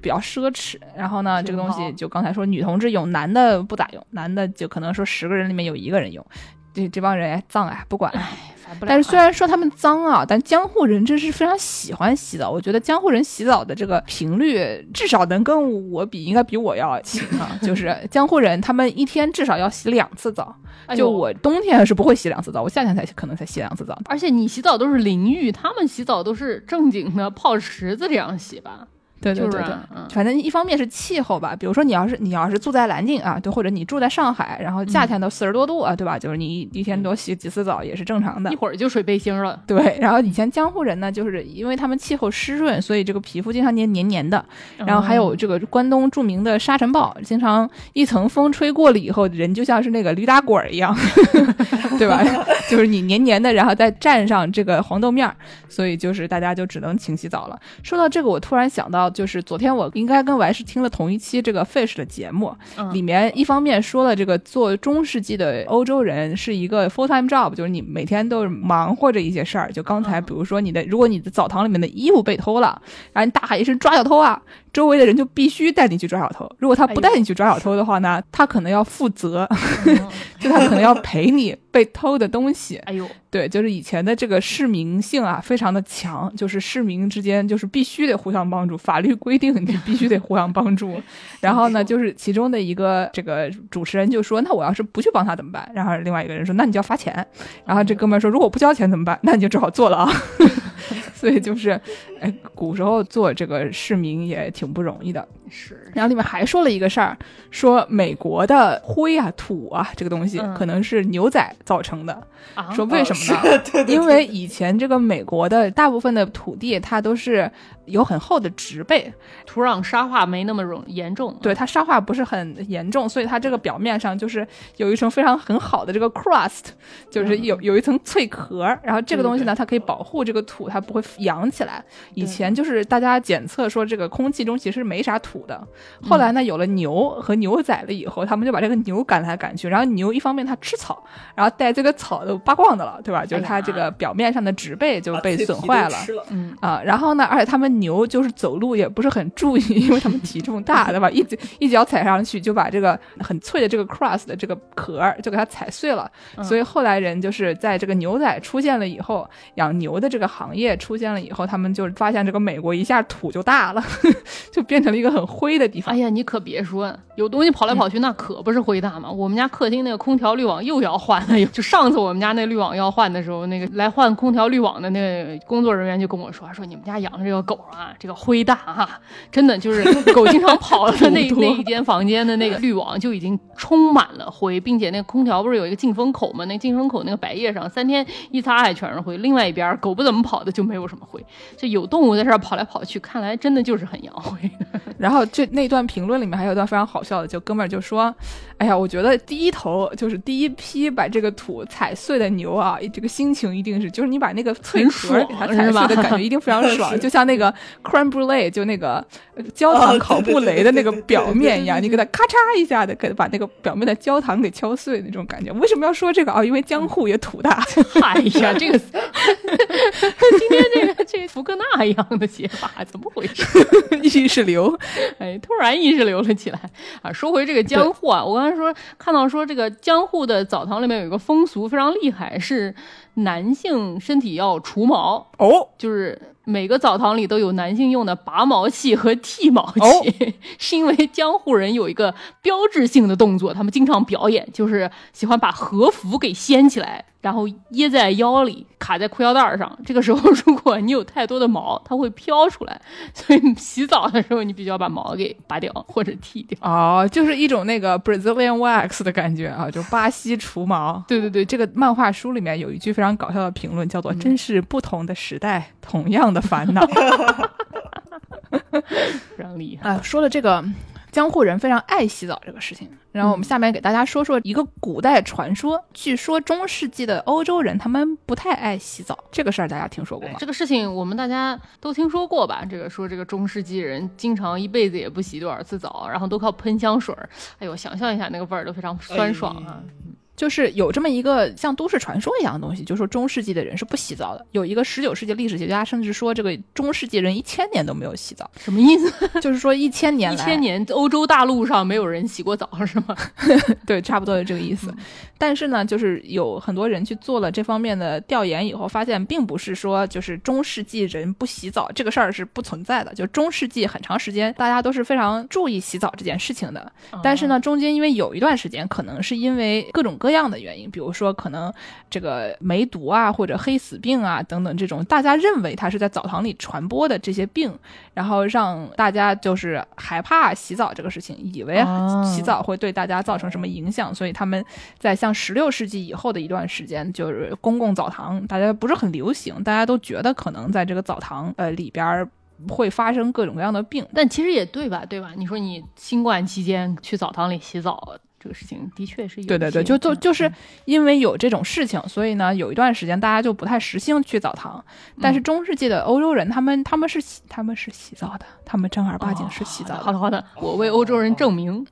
S1: 比较奢侈。然后呢，这个东西就刚才说女同志用，男的不咋用，男的就可能说十个人里面有一个人用。这这帮人哎脏哎，不管，但是虽然说他们脏啊，但江户人真是非常喜欢洗澡。我觉得江户人洗澡的这个频率至少能跟我比，应该比我要勤啊。就 是江户人他们一天至少要洗两次澡，就我冬天是不会洗两次澡，我夏天才可能才洗两次澡。
S3: 而且你洗澡都是淋浴，他们洗澡都是正经的泡池子这样洗吧。
S1: 对对对对，反正一方面是气候吧，比如说你要是你要是住在南京啊，对，或者你住在上海，然后夏天都四十多度啊，对吧？就是你一天多洗几次澡也是正常的，
S3: 一会儿就水背心了。
S1: 对，然后以前江户人呢，就是因为他们气候湿润，所以这个皮肤经常黏黏黏的。然后还有这个关东著名的沙尘暴，经常一层风吹过了以后，人就像是那个驴打滚一样，对吧？就是你黏黏的，然后再蘸上这个黄豆面儿，所以就是大家就只能勤洗澡了。说到这个，我突然想到。就是昨天我应该跟完是听了同一期这个 Fish 的节目，里面一方面说了这个做中世纪的欧洲人是一个 full time job，就是你每天都是忙活着一些事儿。就刚才比如说你的，如果你的澡堂里面的衣服被偷了，然后你大喊一声抓小偷啊！周围的人就必须带你去抓小偷。如果他不带你去抓小偷的话呢，他可能要负责，就他可能要赔你被偷的东西。
S3: 哎呦，
S1: 对，就是以前的这个市民性啊，非常的强，就是市民之间就是必须得互相帮助，法律规定你必须得互相帮助。然后呢，就是其中的一个这个主持人就说：“那我要是不去帮他怎么办？”然后另外一个人说：“那你就要罚钱。”然后这哥们说：“如果不交钱怎么办？那你就只好坐了啊。” 所以就是，哎，古时候做这个市民也挺不容易的。
S3: 是，
S1: 然后里面还说了一个事儿，说美国的灰啊、土啊这个东西可能是牛仔造成的。说为什么
S4: 呢？
S1: 因为以前这个美国的大部分的土地它都是有很厚的植被，
S3: 土壤沙化没那么容严重。
S1: 对，它沙化不是很严重，所以它这个表面上就是有一层非常很好的这个 crust，就是有有一层脆壳。然后这个东西呢，它可以保护这个土，它不会扬起来。以前就是大家检测说这个空气中其实没啥土。的，后来呢，有了牛和牛仔了以后，他们就把这个牛赶来赶去。然后牛一方面它吃草，然后带这个草都扒光的了，对吧？就是它这个表面上的植被就被损坏了，嗯啊。然后呢，而且他们牛就是走路也不是很注意，因为他们体重大，对吧？一脚一脚踩上去就把这个很脆的这个 crust 的这个壳就给它踩碎了。所以后来人就是在这个牛仔出现了以后，养牛的这个行业出现了以后，他们就发现这个美国一下土就大了，就变成了一个很。灰的地方，
S3: 哎呀，你可别说，有东西跑来跑去，那可不是灰大吗？我们家客厅那个空调滤网又要换了，就上次我们家那滤网要换的时候，那个来换空调滤网的那个工作人员就跟我说，说你们家养的这个狗啊，这个灰大哈，真的就是狗经常跑的 那那一间房间的那个滤网就已经充满了灰，并且那个空调不是有一个进风口吗？那进风口那个百叶上三天一擦还全是灰，另外一边狗不怎么跑的就没有什么灰，这有动物在这儿跑来跑去，看来真的就是很阳灰，
S1: 然后。后就那段评论里面还有一段非常好笑的，就哥们儿就说：“哎呀，我觉得第一头就是第一批把这个土踩碎的牛啊，这个心情一定是，就是你把那个脆壳给它踩碎的感觉一定非常爽，就像那个 creme brulee 就那个焦糖烤布雷的那个表面一样，你给它咔嚓一下的给把那个表面的焦糖给敲碎那种感觉。为什么要说这个啊？因为江户也土大。
S3: 哎呀，这个 今天这个这福克纳一样的写法，怎么回事？
S1: 意识流。”
S3: 哎，突然意识流了起来啊！说回这个江户啊，我刚才说看到说这个江户的澡堂里面有一个风俗非常厉害，是男性身体要除毛
S1: 哦，
S3: 就是每个澡堂里都有男性用的拔毛器和剃毛器，是因为江户人有一个标志性的动作，他们经常表演，就是喜欢把和服给掀起来。然后掖在腰里，卡在裤腰带上。这个时候，如果你有太多的毛，它会飘出来。所以洗澡的时候，你必须要把毛给拔掉或者剃掉。
S1: 哦，就是一种那个 Brazilian wax 的感觉啊，就巴西除毛。对对对，这个漫画书里面有一句非常搞笑的评论，叫做“真是不同的时代，同样的烦恼”。
S3: 非常厉害
S1: 啊！说了这个。江户人非常爱洗澡这个事情，然后我们下面给大家说说一个古代传说。据说中世纪的欧洲人他们不太爱洗澡，这个事儿大家听说过吗？
S3: 这个事情我们大家都听说过吧？这个说这个中世纪人经常一辈子也不洗多少次澡，然后都靠喷香水儿。哎呦，想象一下那个味儿都非常酸爽啊。
S1: 就是有这么一个像都市传说一样的东西，就说中世纪的人是不洗澡的。有一个十九世纪历史学家甚至说，这个中世纪人一千年都没有洗澡，
S3: 什么意思？
S1: 就是说一千年来，
S3: 一千年欧洲大陆上没有人洗过澡是吗？
S1: 对，差不多是这个意思。但是呢，就是有很多人去做了这方面的调研以后，发现并不是说就是中世纪人不洗澡这个事儿是不存在的。就中世纪很长时间大家都是非常注意洗澡这件事情的，但是呢，中间因为有一段时间可能是因为各种各样的原因，比如说可能这个梅毒啊，或者黑死病啊等等这种大家认为它是在澡堂里传播的这些病，然后让大家就是害怕洗澡这个事情，以为洗澡会对大家造成什么影响，所以他们在像十六世纪以后的一段时间，就是公共澡堂大家不是很流行，大家都觉得可能在这个澡堂呃里边会发生各种各样的病，
S3: 但其实也对吧？对吧？你说你新冠期间去澡堂里洗澡。这个事情的确是有
S1: 对对对，就就就是因为有这种事情，所以呢，有一段时间大家就不太时兴去澡堂。但是中世纪的欧洲人，他们他们是洗他们是洗澡的，他们正儿八经是洗澡。
S3: 好的好的，我为欧洲人证明。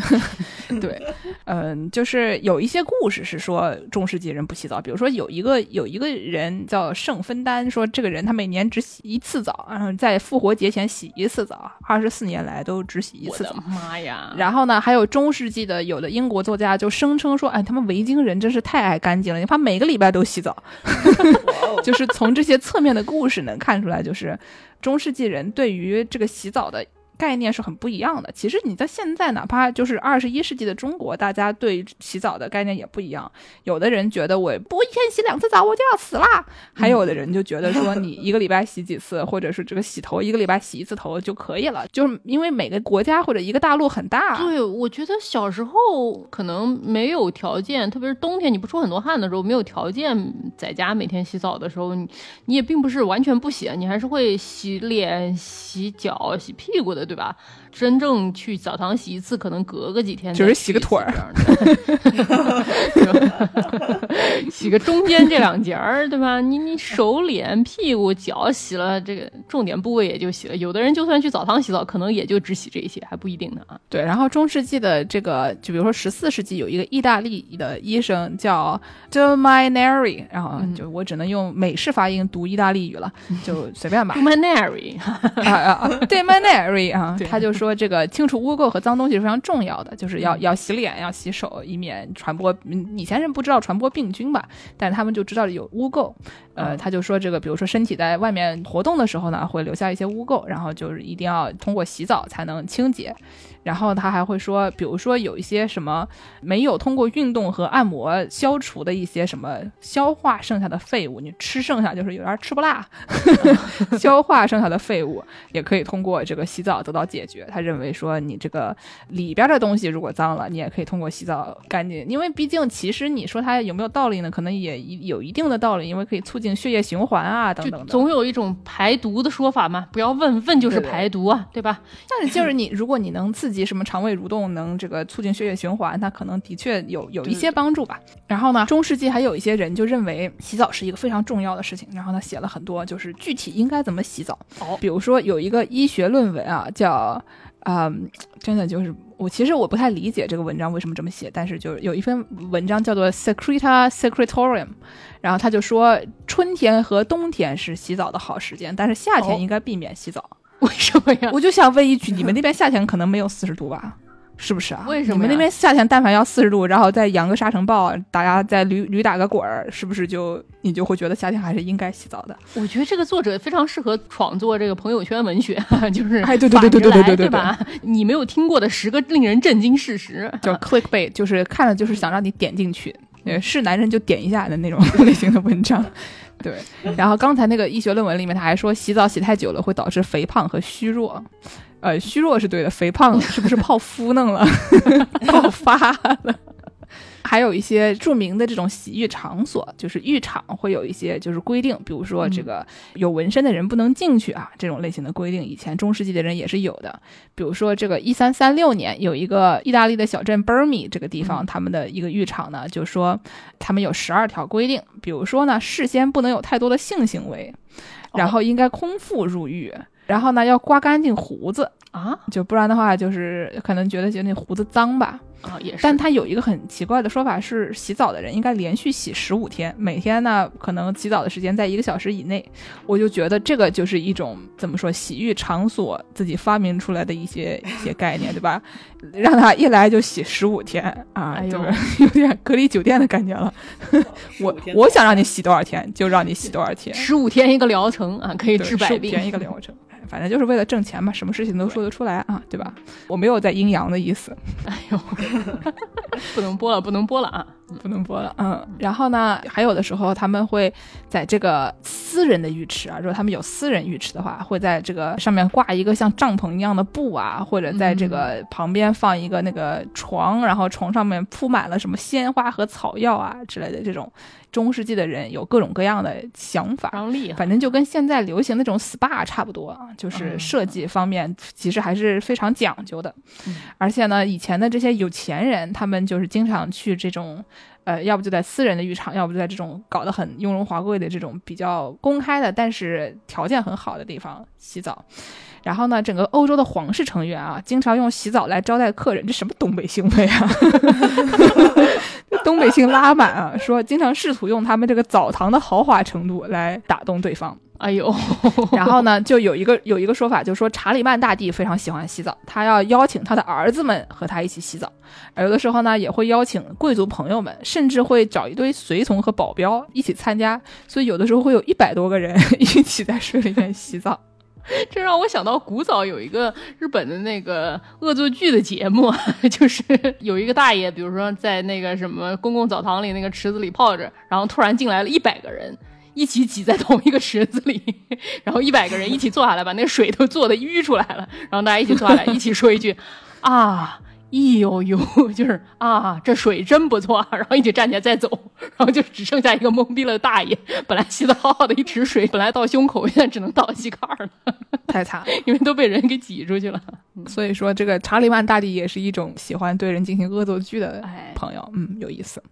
S1: 对，嗯，就是有一些故事是说中世纪人不洗澡，比如说有一个有一个人叫圣芬丹，说这个人他每年只洗一次澡，然后在复活节前洗一次澡，二十四年来都只洗一次澡。
S3: 妈呀！
S1: 然后呢，还有中世纪的。有的英国作家就声称说：“哎，他们维京人真是太爱干净了，你看每个礼拜都洗澡。”就是从这些侧面的故事能看出来，就是中世纪人对于这个洗澡的。概念是很不一样的。其实你在现在，哪怕就是二十一世纪的中国，大家对洗澡的概念也不一样。有的人觉得我不一天洗两次澡我就要死啦，还有的人就觉得说你一个礼拜洗几次，或者是这个洗头一个礼拜洗一次头就可以了。就是因为每个国家或者一个大陆很大。
S3: 对，我觉得小时候可能没有条件，特别是冬天你不出很多汗的时候，没有条件在家每天洗澡的时候，你你也并不是完全不洗，你还是会洗脸、洗脚、洗屁股的。对吧？真正去澡堂洗一次，可能隔个几天，
S1: 就是洗个腿儿，
S3: 洗个中间这两节儿，对吧？你你手、脸、屁股、脚洗了，这个重点部位也就洗了。有的人就算去澡堂洗澡，可能也就只洗这些，还不一定呢啊。
S1: 对，然后中世纪的这个，就比如说十四世纪有一个意大利的医生叫 Dominari，然后就我只能用美式发音读意大利语了，就随便吧。
S3: Dominari，
S1: 啊啊，Dominari 啊，他就。说这个清除污垢和脏东西是非常重要的，就是要要洗脸，要洗手，以免传播。以前人不知道传播病菌吧，但是他们就知道有污垢。呃，他就说这个，比如说身体在外面活动的时候呢，会留下一些污垢，然后就是一定要通过洗澡才能清洁。然后他还会说，比如说有一些什么没有通过运动和按摩消除的一些什么消化剩下的废物，你吃剩下就是有点吃不辣，消化剩下的废物也可以通过这个洗澡得到解决。他认为说，你这个里边的东西如果脏了，你也可以通过洗澡干净。因为毕竟其实你说它有没有道理呢？可能也有一定的道理，因为可以促进血液循环啊等等的。
S3: 总有一种排毒的说法嘛，不要问问就是排毒啊，对吧？
S1: 但是就是你，如果你能刺激什么肠胃蠕动，能这个促进血液循环，它可能的确有有一些帮助吧。然后呢，中世纪还有一些人就认为洗澡是一个非常重要的事情，然后他写了很多就是具体应该怎么洗澡。
S3: 哦，
S1: 比如说有一个医学论文啊，叫。啊，真的就是我，其实我不太理解这个文章为什么这么写，但是就是有一篇文章叫做《Secreta Secretorium》，然后他就说春天和冬天是洗澡的好时间，但是夏天应该避免洗澡。
S3: 为什么呀？
S1: 我就想问一句，你们那边夏天可能没有四十度吧？是不是啊？
S3: 为什么？
S1: 你们那边夏天但凡要四十度，然后再扬个沙尘暴，大家再驴驴打个滚儿，是不是就你就会觉得夏天还是应该洗澡的？
S3: 我觉得这个作者非常适合创作这个朋友圈文学，就是
S1: 哎，对对对对对对对对
S3: 吧？你没有听过的十个令人震惊事实，
S1: 叫 clickbait，就是看了就是想让你点进去，是男人就点一下的那种 类型的文章。对，然后刚才那个医学论文里面他还说，洗澡洗太久了会导致肥胖和虚弱。呃，虚弱是对的，肥胖是不是泡芙弄了，泡发了？还有一些著名的这种洗浴场所，就是浴场会有一些就是规定，比如说这个有纹身的人不能进去啊，这种类型的规定，以前中世纪的人也是有的。比如说这个一三三六年，有一个意大利的小镇 b e r m i 这个地方，他们的一个浴场呢，就说他们有十二条规定，比如说呢，事先不能有太多的性行为，然后应该空腹入浴。然后呢，要刮干净胡子
S3: 啊，
S1: 就不然的话，就是可能觉得觉得那胡子脏吧。
S3: 啊，也是。
S1: 但他有一个很奇怪的说法是，洗澡的人应该连续洗十五天，每天呢可能洗澡的时间在一个小时以内。我就觉得这个就是一种怎么说，洗浴场所自己发明出来的一些一些概念，对吧？让他一来就洗十五天啊，
S3: 哎
S1: 就是有点隔离酒店的感觉了。我我想让你洗多少天就让你洗多少天，
S3: 十五天一个疗程啊，可以治百病。
S1: 十五天一个疗程。哎反正就是为了挣钱嘛，什么事情都说得出来啊，对吧？我没有在阴阳的意思。
S3: 哎呦，不能播了，不能播了啊！
S1: 不能播了，嗯。然后呢，还有的时候他们会在这个私人的浴池啊，如果他们有私人浴池的话，会在这个上面挂一个像帐篷一样的布啊，或者在这个旁边放一个那个床，然后床上面铺满了什么鲜花和草药啊之类的这种。中世纪的人有各种各样的想法。反正就跟现在流行那种 SPA 差不多啊，就是设计方面其实还是非常讲究的。
S3: 嗯
S1: 而且呢，以前的这些有钱人，他们就是经常去这种，呃，要不就在私人的浴场，要不就在这种搞得很雍容华贵的这种比较公开的，但是条件很好的地方洗澡。然后呢，整个欧洲的皇室成员啊，经常用洗澡来招待客人，这什么东北行为啊？东北性拉满啊，说经常试图用他们这个澡堂的豪华程度来打动对方。
S3: 哎呦，
S1: 然后呢，就有一个有一个说法，就是说查理曼大帝非常喜欢洗澡，他要邀请他的儿子们和他一起洗澡，而有的时候呢，也会邀请贵族朋友们，甚至会找一堆随从和保镖一起参加，所以有的时候会有一百多个人 一起在水里面洗澡。
S3: 这让我想到古早有一个日本的那个恶作剧的节目，就是有一个大爷，比如说在那个什么公共澡堂里那个池子里泡着，然后突然进来了一百个人。一起挤在同一个池子里，然后一百个人一起坐下来，把那个水都坐的淤出来了，然后大家一起坐下来，一起说一句啊，咦呦呦，就是啊，这水真不错，然后一起站起来再走，然后就只剩下一个懵逼了的大爷，本来洗的好好的一池水，本来到胸口，现在只能到膝盖了，
S1: 太惨了，
S3: 因为都被人给挤出去了。
S1: 所以说这个查理曼大帝也是一种喜欢对人进行恶作剧的
S3: 哎
S1: 朋友，嗯，有意思。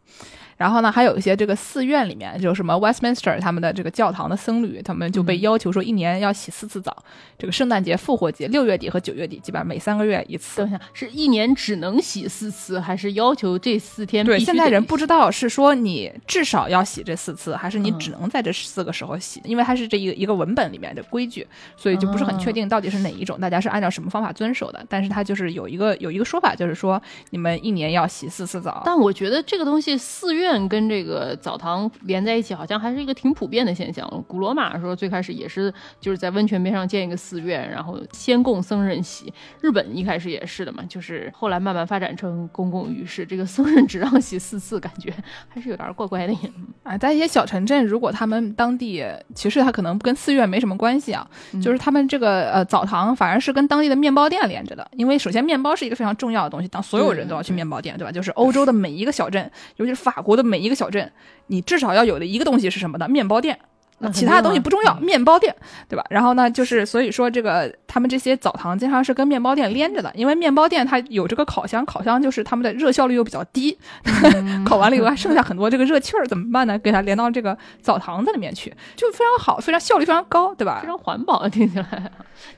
S1: 然后呢，还有一些这个寺院里面，就什么 Westminster 他们的这个教堂的僧侣，他们就被要求说一年要洗四次澡。这个圣诞节、复活节、六月底和九月底，基本上每三个月一次。
S3: 等一下，是一年只能洗四次，还是要求这四天必
S1: 对，现在人不知道是说你至少要洗这四次，还是你
S3: 嗯
S1: 只能在这四个时候洗，因为它是这一个一个文本里面的规矩，所以就不是很确定到底是哪一种，大家是按照什么方法遵守的。但是它就是有一个有一个说法，就是说你们一年要洗四次澡。
S3: 但我觉得这个东西，寺院跟这个澡堂连在一起，好像还是一个挺普遍的现象。古罗马的时候，最开始也是就是在温泉边上建一个寺院，然后先供僧人洗。日本一开始也是的嘛，就是后来慢慢发展成公共浴室，这个僧人只让洗四次，感觉还是有点怪怪的。
S1: 啊，在一些小城镇，如果他们当地其实它可能跟寺院没什么关系啊，
S3: 嗯
S1: 就是他们这个呃澡堂反而是跟当地的面包店连着的，因为首先面包是一个非常重要的东西，当所有人都要去面包店，对吧？就是欧洲的每一个小镇，尤其是法国的每一个小镇，你至少要有的一个东西是什么的？面包店。
S3: 那
S1: 其他东西不重要，面包店，对吧？然后呢，就是所以说这个他们这些澡堂经常是跟面包店连着的，因为面包店它有这个烤箱，烤箱就是他们的热效率又比较低，烤完了以后还剩下很多这个热气儿，怎么办呢？给它连到这个澡堂子里面去，就非常好，非常效率非常高，对吧
S3: 非？常环保，听起来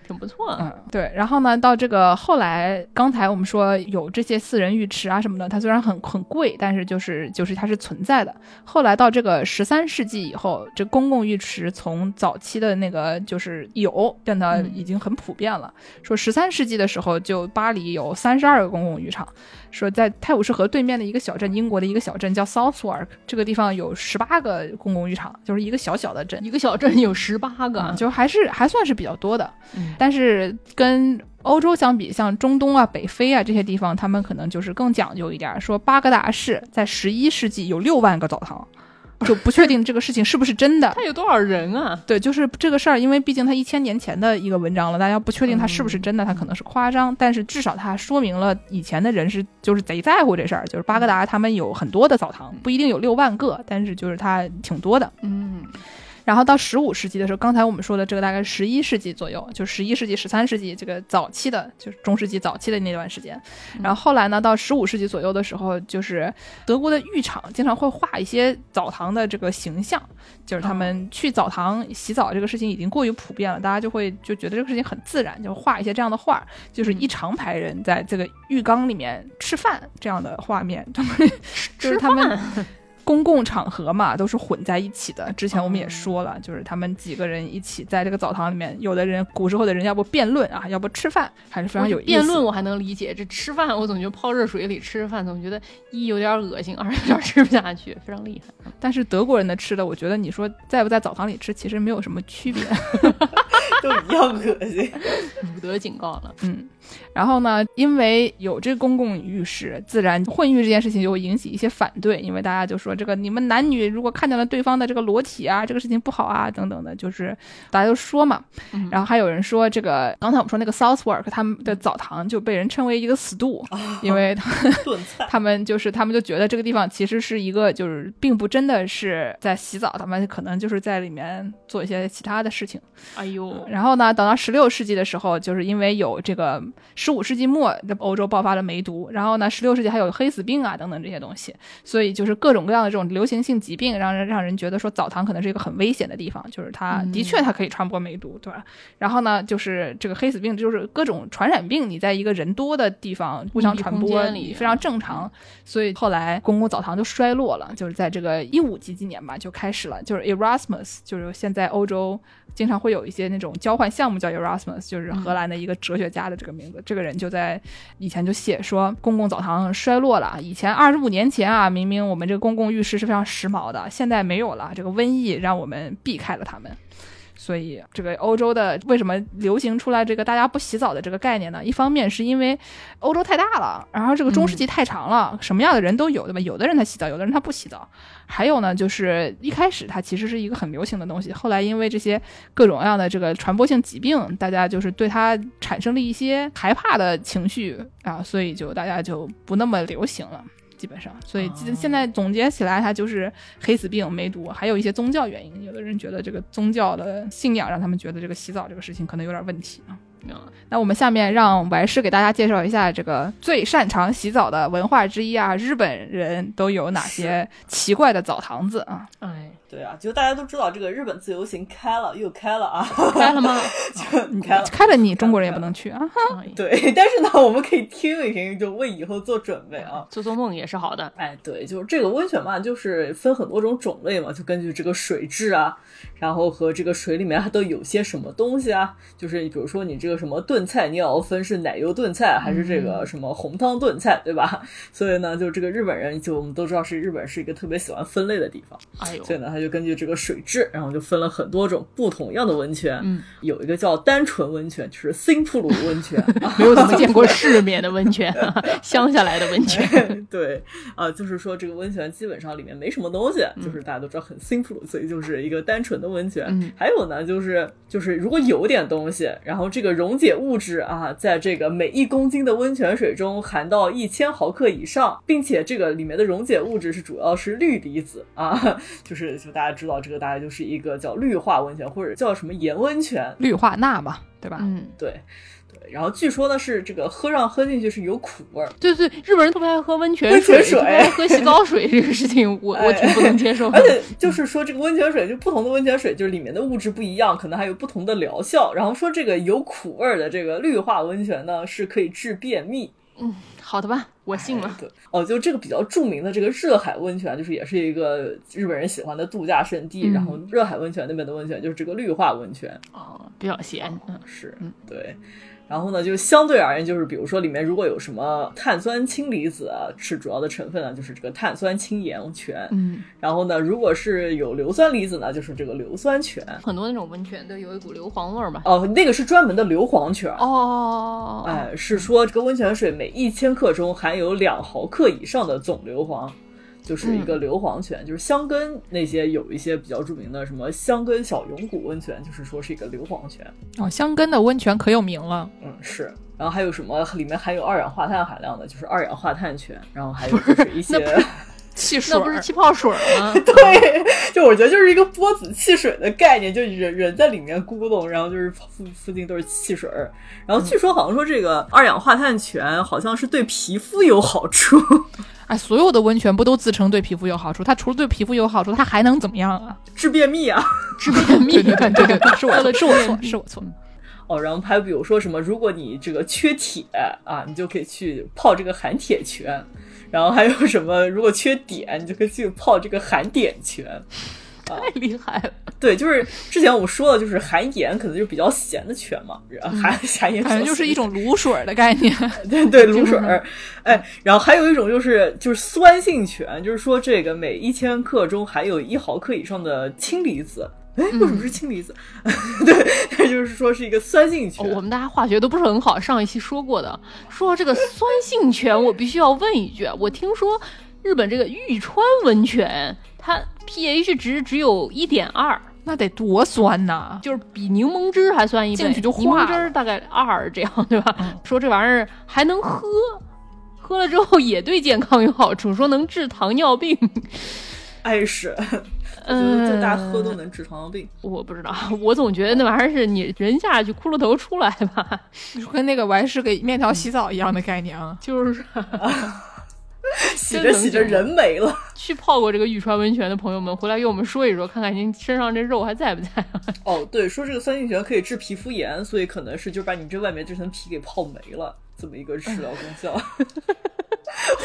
S3: 挺不错。
S1: 嗯，对。然后呢，到这个后来，刚才我们说有这些私人浴池啊什么的，它虽然很很贵，但是就是就是它是存在的。后来到这个十三世纪以后，这公共浴池从早期的那个就是有，变得已经很普遍了。说十三世纪的时候，就巴黎有三十二个公共浴场。说在泰晤士河对面的一个小镇，英国的一个小镇叫 Southwark，这个地方有十八个公共浴场，就是一个小小的镇。
S3: 一个小镇有十八个，
S1: 啊，就还是还算是比较多的，
S3: 嗯
S1: 但是跟欧洲相比，像中东啊、北非啊这些地方，他们可能就是更讲究一点。说巴格达市在十一世纪有六万个澡堂，就不确定这个事情是不是真的
S3: 他。有多少人啊？
S1: 对，就是这个事儿，因为毕竟他一千年前的一个文章了，大家不确定他是不是真的，他可能是夸张，但是至少他说明了以前的人是就是贼在乎这事儿，就是巴格达他们有很多的澡堂，不一定有六万个，但是就是他挺多的。
S3: 嗯，
S1: 然后到十五世纪的时候，刚才我们说的这个大概十一世纪左右，就十一世纪、十三世纪这个早期的，就是中世纪早期的那段时间。然后后来呢，到十五世纪左右的时候，就是德国的浴场经常会画一些澡堂的这个形象，就是他们去澡堂洗澡这个事情已经过于普遍了，大家就会就觉得这个事情很自然，就画一些这样的画，就是一长排人在这个浴缸里面吃饭这样的画面，他们就是他们。公共场合嘛，都是混在一起的。之前我们也说了，就是他们几个人一起在这个澡堂里面，有的人古时候的人要不辩论啊，要不吃饭，还是非常有意思。
S3: 辩论我还能理解，这吃饭我总觉得泡热水里吃饭，总觉得一有点恶心，二有点吃不下去，非常厉害。
S1: 但是德国人的吃的，我觉得你说在不在澡堂里吃，其实没有什么区别，
S4: 都一样恶心。
S3: 伍德警告了，
S1: 嗯。然后呢，因为有这公共浴室，自然混浴这件事情就会引起一些反对，因为大家就说这个你们男女如果看见了对方的这个裸体啊，这个事情不好啊，等等的，就是大家都说嘛。然后还有人说这个，刚才我们说那个 Southwark 他们的澡堂就被人称为一个死度，因为他们 就是他们就觉得这个地方其实是一个就是并不真的是在洗澡，他们可能就是在里面做一些其他的事情。
S3: 哎呦，
S1: 然后呢，等到十六世纪的时候，就是因为有这个。十五世纪末，这欧洲爆发了梅毒，然后呢，十六世纪还有黑死病啊等等这些东西，所以就是各种各样的这种流行性疾病，让人让人觉得说澡堂可能是一个很危险的地方，就是它的确它可以传播梅毒，对吧？然后呢，就是这个黑死病，就是各种传染病，你在一个人多的地方互相传播非常正常，所以后来公共澡堂就衰落了，就是在这个一五几几年吧就开始了，就是 Erasmus，就是现在欧洲。经常会有一些那种交换项目，叫 Erasmus，就是荷兰的一个哲学家的这个名字。这个人就在以前就写说，公共澡堂衰落了。以前二十五年前啊，明明我们这个公共浴室是非常时髦的，现在没有了。这个瘟疫让我们避开了他们。所以，这个欧洲的为什么流行出来这个大家不洗澡的这个概念呢？一方面是因为欧洲太大了，然后这个中世纪太长了，什么样的人都有，对吧？有的人他洗澡，有的人他不洗澡。还有呢，就是一开始它其实是一个很流行的东西，后来因为这些各种各样的这个传播性疾病，大家就是对它产生了一些害怕的情绪啊，所以就大家就不那么流行了。基本上，所以现在总结起来，它就是黑死病、梅毒，还有一些宗教原因。有的人觉得这个宗教的信仰让他们觉得这个洗澡这个事情可能有点问题啊。那我们下面让白师给大家介绍一下这个最擅长洗澡的文化之一啊，日本人都有哪些奇怪的澡堂子啊？
S3: 哎。
S4: 对啊，就大家都知道这个日本自由行开了，又开了啊！
S3: 开了吗？
S4: 就你开了，
S1: 开了，你中国人也不能去啊！
S4: 对，但是呢，我们可以听一听，就为以后做准备啊，
S3: 做做梦也是好的。
S4: 哎，对，就是这个温泉嘛，就是分很多种种类嘛，就根据这个水质啊，然后和这个水里面它都有些什么东西啊，就是比如说你这个什么炖菜，你也要分是奶油炖菜还是这个什么红汤炖菜，对吧？所以呢，就这个日本人，就我们都知道是日本是一个特别喜欢分类的地方，
S3: 哎呦，
S4: 所以呢，他。就根据这个水质，然后就分了很多种不同样的温泉。
S3: 嗯，
S4: 有一个叫单纯温泉，就是新普鲁温泉，
S3: 没有怎么见过世面的温泉，乡下来的温泉。
S4: 对，啊，就是说这个温泉基本上里面没什么东西，就是大家都知道很新普鲁，所以就是一个单纯的温泉。还有呢，就是就是如果有点东西，然后这个溶解物质啊，在这个每一公斤的温泉水中含到一千毫克以上，并且这个里面的溶解物质是主要是氯离子啊，就是。大家知道这个大概就是一个叫氯化温泉，或者叫什么盐温泉，
S1: 氯化钠嘛，对吧？
S3: 嗯，
S4: 对对。然后据说呢是这个喝上喝进去是有苦味儿。
S3: 对对，日本人特别爱喝温泉
S4: 水，爱
S3: 喝洗澡水这个事情，我 我挺不能接受。
S4: 而且就是说这个温泉水，就不同的温泉水，就是里面的物质不一样，可能还有不同的疗效。然后说这个有苦味儿的这个氯化温泉呢，是可以治便秘。
S3: 嗯。好的吧，我信了。
S4: 对，哦，就这个比较著名的这个热海温泉，就是也是一个日本人喜欢的度假胜地。然后热海温泉那边的温泉就是这个绿化温泉，
S3: 哦，比较咸。
S4: 嗯，是，嗯，对。然后呢，就相对而言，就是比如说里面如果有什么碳酸氢离子啊，是主要的成分呢，就是这个碳酸氢盐泉。
S3: 嗯，
S4: 然后呢，如果是有硫酸离子呢，就是这个硫酸泉。
S3: 很多那种温泉都有一股硫磺味儿嘛？
S4: 哦，那个是专门的硫磺泉。
S3: 哦，
S4: 哎，是说这个温泉水每一千克中含有两毫克以上的总硫磺。就是一个硫磺泉，就是香根那些有一些比较著名的，什么香根小永谷温泉，就是说是一个硫磺泉。
S1: 哦，香根的温泉可有名了。
S4: 嗯，是。然后还有什么里面含有二氧化碳含量的，就是二氧化碳泉。然后还有就是一些。
S1: 汽水，
S3: 那不是 气泡水吗？
S4: 对，就我觉得就是一个波子汽水的概念，就人人在里面咕咚，然后就是附附近都是汽水儿。然后据说好像说这个二氧化碳泉好像是对皮肤有好处。
S1: 哎，所有的温泉不都自称对皮肤有好处？它除了对皮肤有好处，它还能怎么样啊？
S4: 治便秘啊！
S3: 治便秘，
S1: 对对对 是我错，是我错，是我错。
S4: 哦，然后还有比如说什么，如果你这个缺铁啊，你就可以去泡这个含铁泉。然后还有什么，如果缺碘，你就可以去泡这个含碘泉。
S3: 太厉害了！
S4: 对，就是之前我们说的，就是含盐可能就比较咸的泉嘛，含含 盐
S1: 反正就是一种卤水的概念。
S4: 对对，卤水儿。哎，然后还有一种就是就是酸性泉，就是说这个每一千克中含有一毫克以上的氢离子。哎，为什么是氢离子？对，就是说是一个酸性泉。
S3: 我们大家化学都不是很好，上一期说过的。说这个酸性泉，我必须要问一句，我听说日本这个玉川温泉，它 pH 值只有一点二，
S1: 那得多酸呐！
S3: 就是比柠檬汁还酸一倍，
S1: 进去就
S3: 柠檬汁大概二这样，对吧？说这玩意儿还能喝，喝了之后也对健康有好处，说能治糖尿病。
S4: 哎是。我觉得就大家喝都能治糖尿病，
S3: 我不知道，我总觉得那玩意儿是你人下去骷髅头出来吧，
S1: 跟那个我还是给面条洗澡一样的概念啊，
S3: 就是
S4: 洗着洗着人没了。
S3: 去泡过这个玉川温泉的朋友们回来给我们说一说，看看您身上这肉还在不在？
S4: 哦，对，说这个酸性泉可以治皮肤炎，所以可能是就把你这外面这层皮给泡没了，这么一个治疗功效。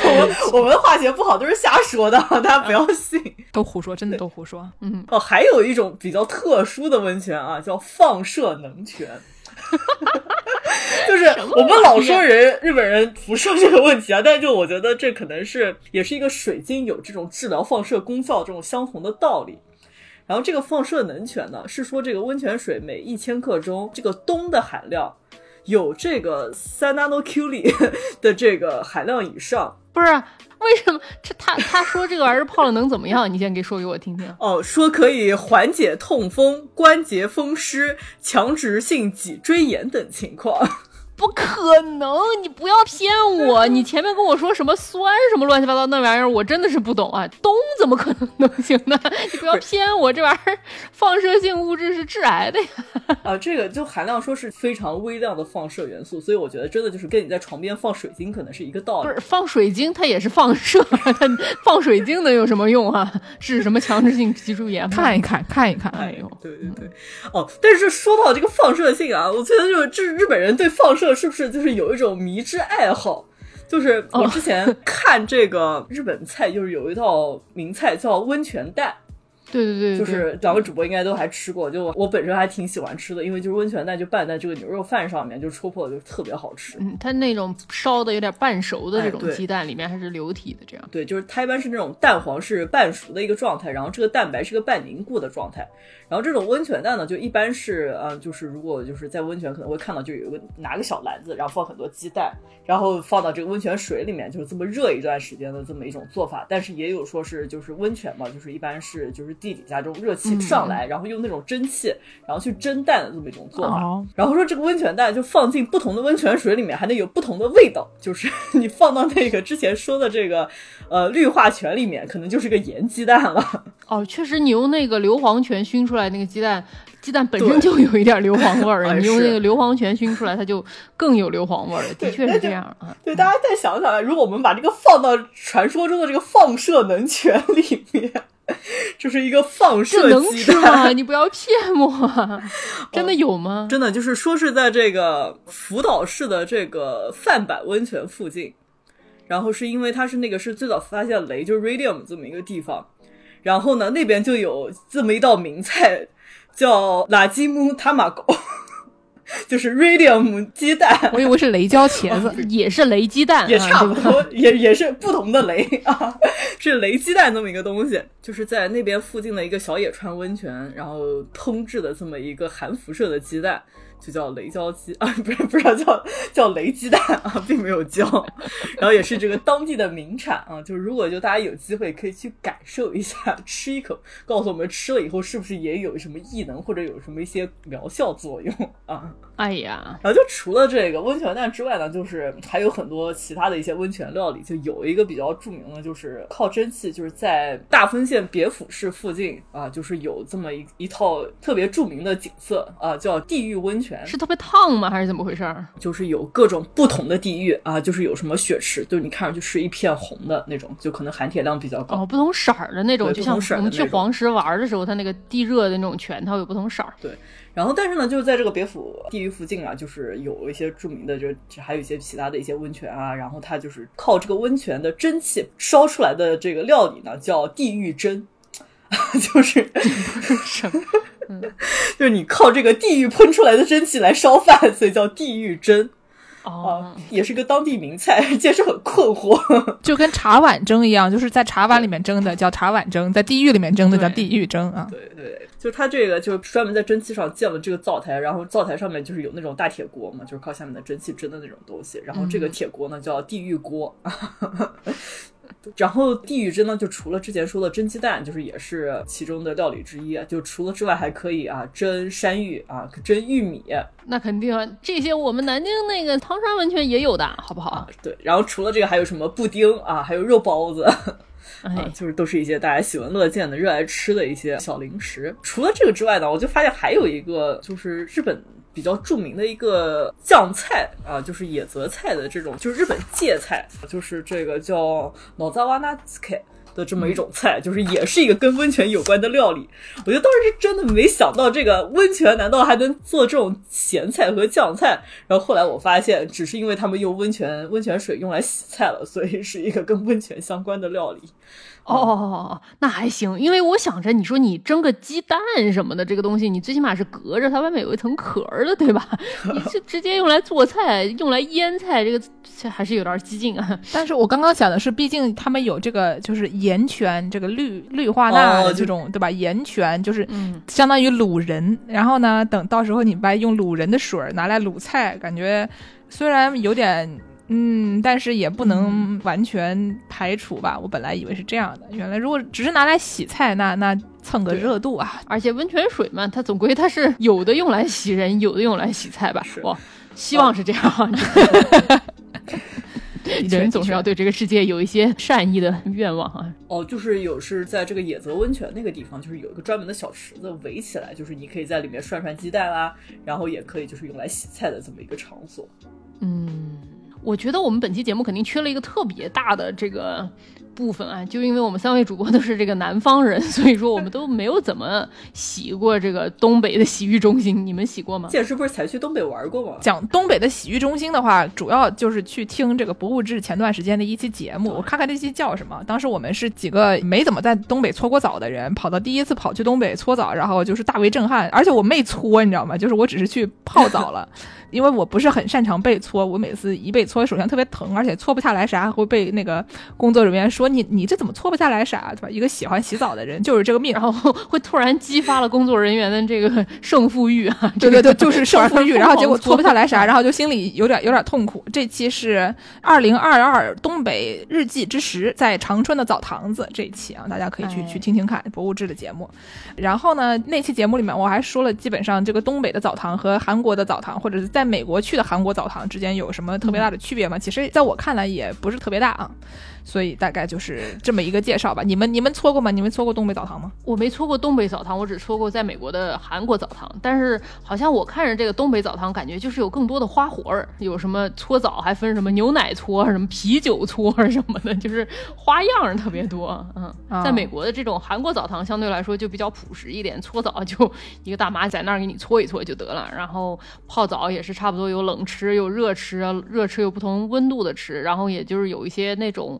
S4: 我们我们化学不好都是瞎说的，大家不要信，
S1: 都胡说，真的都胡说。嗯，
S4: 哦，还有一种比较特殊的温泉啊，叫放射能泉，就是我们老说人日本人辐射这个问题啊，但是就我觉得这可能是也是一个水晶有这种治疗放射功效这种相同的道理。然后这个放射能泉呢，是说这个温泉水每一千克中这个氡的含量。有这个三 nano Q 里 的这个含量以上，
S3: 不是？为什么？这他他说这个玩意儿泡了能怎么样？你先给说给我听听。
S4: 哦，说可以缓解痛风、关节风湿、强直性脊椎炎等情况。
S3: 不可能！你不要骗我！你前面跟我说什么酸什么乱七八糟那玩意儿，我真的是不懂啊！氡怎么可能能行呢？你不要骗我！这玩意儿放射性物质是致癌的呀！
S4: 啊，这个就含量说是非常微量的放射元素，所以我觉得真的就是跟你在床边放水晶可能是一个道
S3: 理。不是放水晶，它也是放射，它放水晶能有什么用啊？治什么强制性脊柱炎？
S1: 看一看，看一看。哎呦，
S4: 对对对。哦，但是说到这个放射性啊，我觉得就是这日本人对放射。是不是就是有一种迷之爱好？就是我之前看这个日本菜，就是有一道名菜叫温泉蛋。
S3: 对对对，
S4: 就是两个主播应该都还吃过，就我本身还挺喜欢吃的，因为就是温泉蛋就拌在这个牛肉饭上面，就戳破就特别好吃。
S3: 嗯，它那种烧的有点半熟的这种鸡蛋，里面还是流体的这样。
S4: 对，就是它一般是那种蛋黄是半熟的一个状态，然后这个蛋白是个半凝固的状态。然后这种温泉蛋呢，就一般是呃，就是如果就是在温泉可能会看到，就有一个拿个小篮子，然后放很多鸡蛋，然后放到这个温泉水里面，就是这么热一段时间的这么一种做法。但是也有说是就是温泉嘛，就是一般是就是地底下这种热气上来，然后用那种蒸汽，然后去蒸蛋的这么一种做法。然后说这个温泉蛋就放进不同的温泉水里面，还能有不同的味道。就是 你放到那个之前说的这个呃氯化泉里面，可能就是个盐鸡蛋了。
S3: 哦，确实，你用那个硫磺泉熏出来那个鸡蛋，鸡蛋本身就有一点硫磺味儿，你用那个硫磺泉熏出来，它就更有硫磺味儿了。的确是这样啊。
S4: 对，大家再想想，如果我们把这个放到传说中的这个放射能泉里面，就是一个放射
S3: 鸡蛋，你不要骗我，真的有吗？
S4: 真的就是说是在这个福岛市的这个范坂温泉附近，然后是因为它是那个是最早发现雷，就是 radium 这么一个地方。然后呢，那边就有这么一道名菜，叫垃圾木塔马狗，就是 radium 鸡蛋。
S1: 我以为是雷椒茄子，
S3: 也是雷鸡蛋，
S4: 也差不多，也也是不同的雷啊，是雷鸡蛋这么一个东西，就是在那边附近的一个小野川温泉，然后烹制的这么一个含辐射的鸡蛋。就叫雷椒鸡 啊，不是不是叫叫雷鸡蛋啊，并没有叫，然后也是这个当地的名产啊。就是如果就大家有机会可以去感受一下，吃一口，告诉我们吃了以后是不是也有什么异能或者有什么一些疗效作用啊？
S3: 哎呀，
S4: 然后就除了这个温泉蛋之外呢，就是还有很多其他的一些温泉料理。就有一个比较著名的，就是靠蒸汽，就是在大丰县别府市附近啊，就是有这么一一套特别著名的景色啊，叫地狱温泉。
S3: 是特别烫吗？还是怎么回事？
S4: 就是有各种不同的地狱啊，就是有什么血池，就是你看上去是一片红的那种，就可能含铁量比较高。
S3: 哦，不同色儿的那种，就像我们去黄石玩的时候，它那个地热的那种泉，它有不同色儿。
S4: 对，然后但是呢，就是在这个别府地狱附近啊，就是有一些著名的，就是还有一些其他的一些温泉啊，然后它就是靠这个温泉的蒸汽烧出来的这个料理呢，叫地狱蒸，就是
S3: 什么？
S4: 就是你靠这个地狱喷出来的蒸汽来烧饭，所以叫地狱蒸
S3: 哦
S4: 啊，，也是个当地名菜，解释很困惑。
S1: 就跟茶碗蒸一样，就是在茶碗里面蒸的叫茶碗蒸，在地狱里面蒸的叫地狱蒸啊。
S4: 对对，就是它这个就是专门在蒸汽上建了这个灶台，然后灶台上面就是有那种大铁锅嘛，就是靠下面的蒸汽蒸的那种东西，然后这个铁锅呢叫地狱锅。然后地狱蒸呢，就除了之前说的蒸鸡蛋，就是也是其中的料理之一。就除了之外，还可以啊蒸山芋啊，蒸玉米
S3: 那肯定啊，这些我们南京那个唐山温泉也有的，好不好
S4: 啊？，对。然后除了这个，还有什么布丁啊，还有肉包子。啊
S3: 哎，，
S4: 就是都是一些大家喜闻乐见的、热爱吃的一些小零食。除了这个之外呢，我就发现还有一个就是日本比较著名的一个酱菜啊，就是野泽菜的这种，就是日本芥菜，就是这个叫脑扎瓦纳斯凯。的这么一种菜，就是也是一个跟温泉有关的料理。我觉得当时是真的没想到，这个温泉难道还能做这种咸菜和酱菜？然后后来我发现，只是因为他们用温泉温泉水用来洗菜了，所以是一个跟温泉相关的料理。
S3: 哦，那还行，因为我想着你说你蒸个鸡蛋什么的，这个东西你最起码是隔着它外面有一层壳儿的，对吧？你是直接用来做菜、用来腌菜，这个这还是有点激进啊。
S1: 但是我刚刚想的是，毕竟他们有这个就是盐泉，这个氯氯化钠的这种，对吧？盐泉就是
S3: 嗯，
S1: 相当于卤人，然后呢，等到时候你把用卤人的水儿拿来卤菜，感觉虽然有点。嗯，但是也不能完全排除吧。我本来以为是这样的，原来如果只是拿来洗菜，那那蹭个热度啊。
S3: 而且温泉水嘛，它总归它是有的用来洗人，有的用来洗菜吧？
S4: 是
S3: 哇，希望是这样。人总是要对这个世界有一些善意的愿望啊。
S4: 哦，就是有是在这个野泽温泉那个地方，就是有一个专门的小池子围起来，就是你可以在里面涮涮鸡蛋啦，然后也可以就是用来洗菜的这么一个场所。
S3: 嗯，我觉得我们本期节目肯定缺了一个特别大的这个部分啊，就因为我们三位主播都是这个南方人，所以说我们都没有怎么洗过这个东北的洗浴中心。你们洗过吗？
S4: 剑师不是才去东北玩过吗？
S1: 讲东北的洗浴中心的话，主要就是去听这个博物志前段时间的一期节目，我看看这期叫什么。当时我们是几个没怎么在东北搓过澡的人，跑到第一次跑去东北搓澡，然后就是大为震撼。而且我没搓，你知道吗？就是我只是去泡澡了，因为我不是很擅长被搓，我每次一被搓首先特别疼，而且搓不下来啥，会被那个工作人员说你你这怎么搓不下来啥，对吧？一个喜欢洗澡的人就是这个命。
S3: 然后会突然激发了工作人员的这个胜负欲啊！
S1: 对对对，就是胜负欲，然后结果搓不下
S3: 来。
S1: 来啥，然后就心里有点有点痛苦。这期是二零二二东北日记之时，在长春的澡堂子这一期啊，大家可以去
S3: 哎
S1: 去听听看博物志的节目。然后呢，那期节目里面我还说了，基本上这个东北的澡堂和韩国的澡堂，或者是在美国去的韩国澡堂之间有什么特别大的区别吗？其实在我看来也不是特别大啊。所以大概就是这么一个介绍吧。你们你们搓过吗？你们搓过东北澡堂吗？
S3: 我没搓过东北澡堂，我只搓过在美国的韩国澡堂。但是好像我看着这个东北澡堂，感觉就是有更多的花活儿，有什么搓澡，还分什么牛奶搓、什么啤酒搓什么的，就是花样儿特别多。嗯，
S1: 啊
S3: 在美国的这种韩国澡堂相对来说就比较朴实一点，搓澡就一个大妈在那儿给你搓一搓就得了。然后泡澡也是差不多有冷吃有热吃啊，热吃有不同温度的吃，然后也就是有一些那种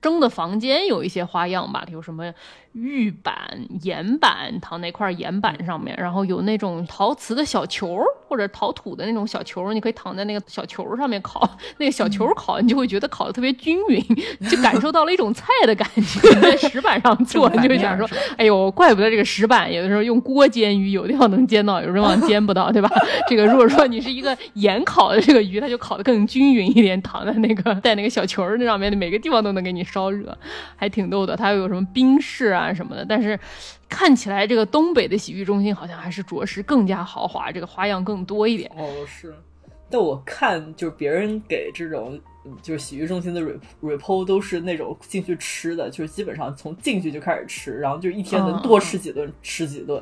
S3: 蒸的房间有一些花样吧，有什么玉板、岩板躺那块岩板上面，然后有那种陶瓷的小球儿或者陶土的那种小球儿，你可以躺在那个小球儿上面烤，那个小球儿烤，你就会觉得烤的特别均匀，就感受到了一种菜的感觉。你在石板上做，你就会想说
S1: 面，
S3: 哎呦，怪不得这个石板有的时候用锅煎鱼，有的地方能煎到，有的地方煎不到，对吧？这个如果说你是一个盐烤的这个鱼，它就烤的更均匀一点，躺在那个带那个小球儿那上面，每个地方都能给你烧热，还挺逗的。它又有什么冰室啊什么的，但是。看起来这个东北的洗浴中心好像还是着实更加豪华，这个花样更更多一点。
S4: 哦，是。但我看就是别人给这种就是洗浴中心的 re repo 都是那种进去吃的，就是基本上从进去就开始吃，然后就一天能多吃几顿，吃几顿。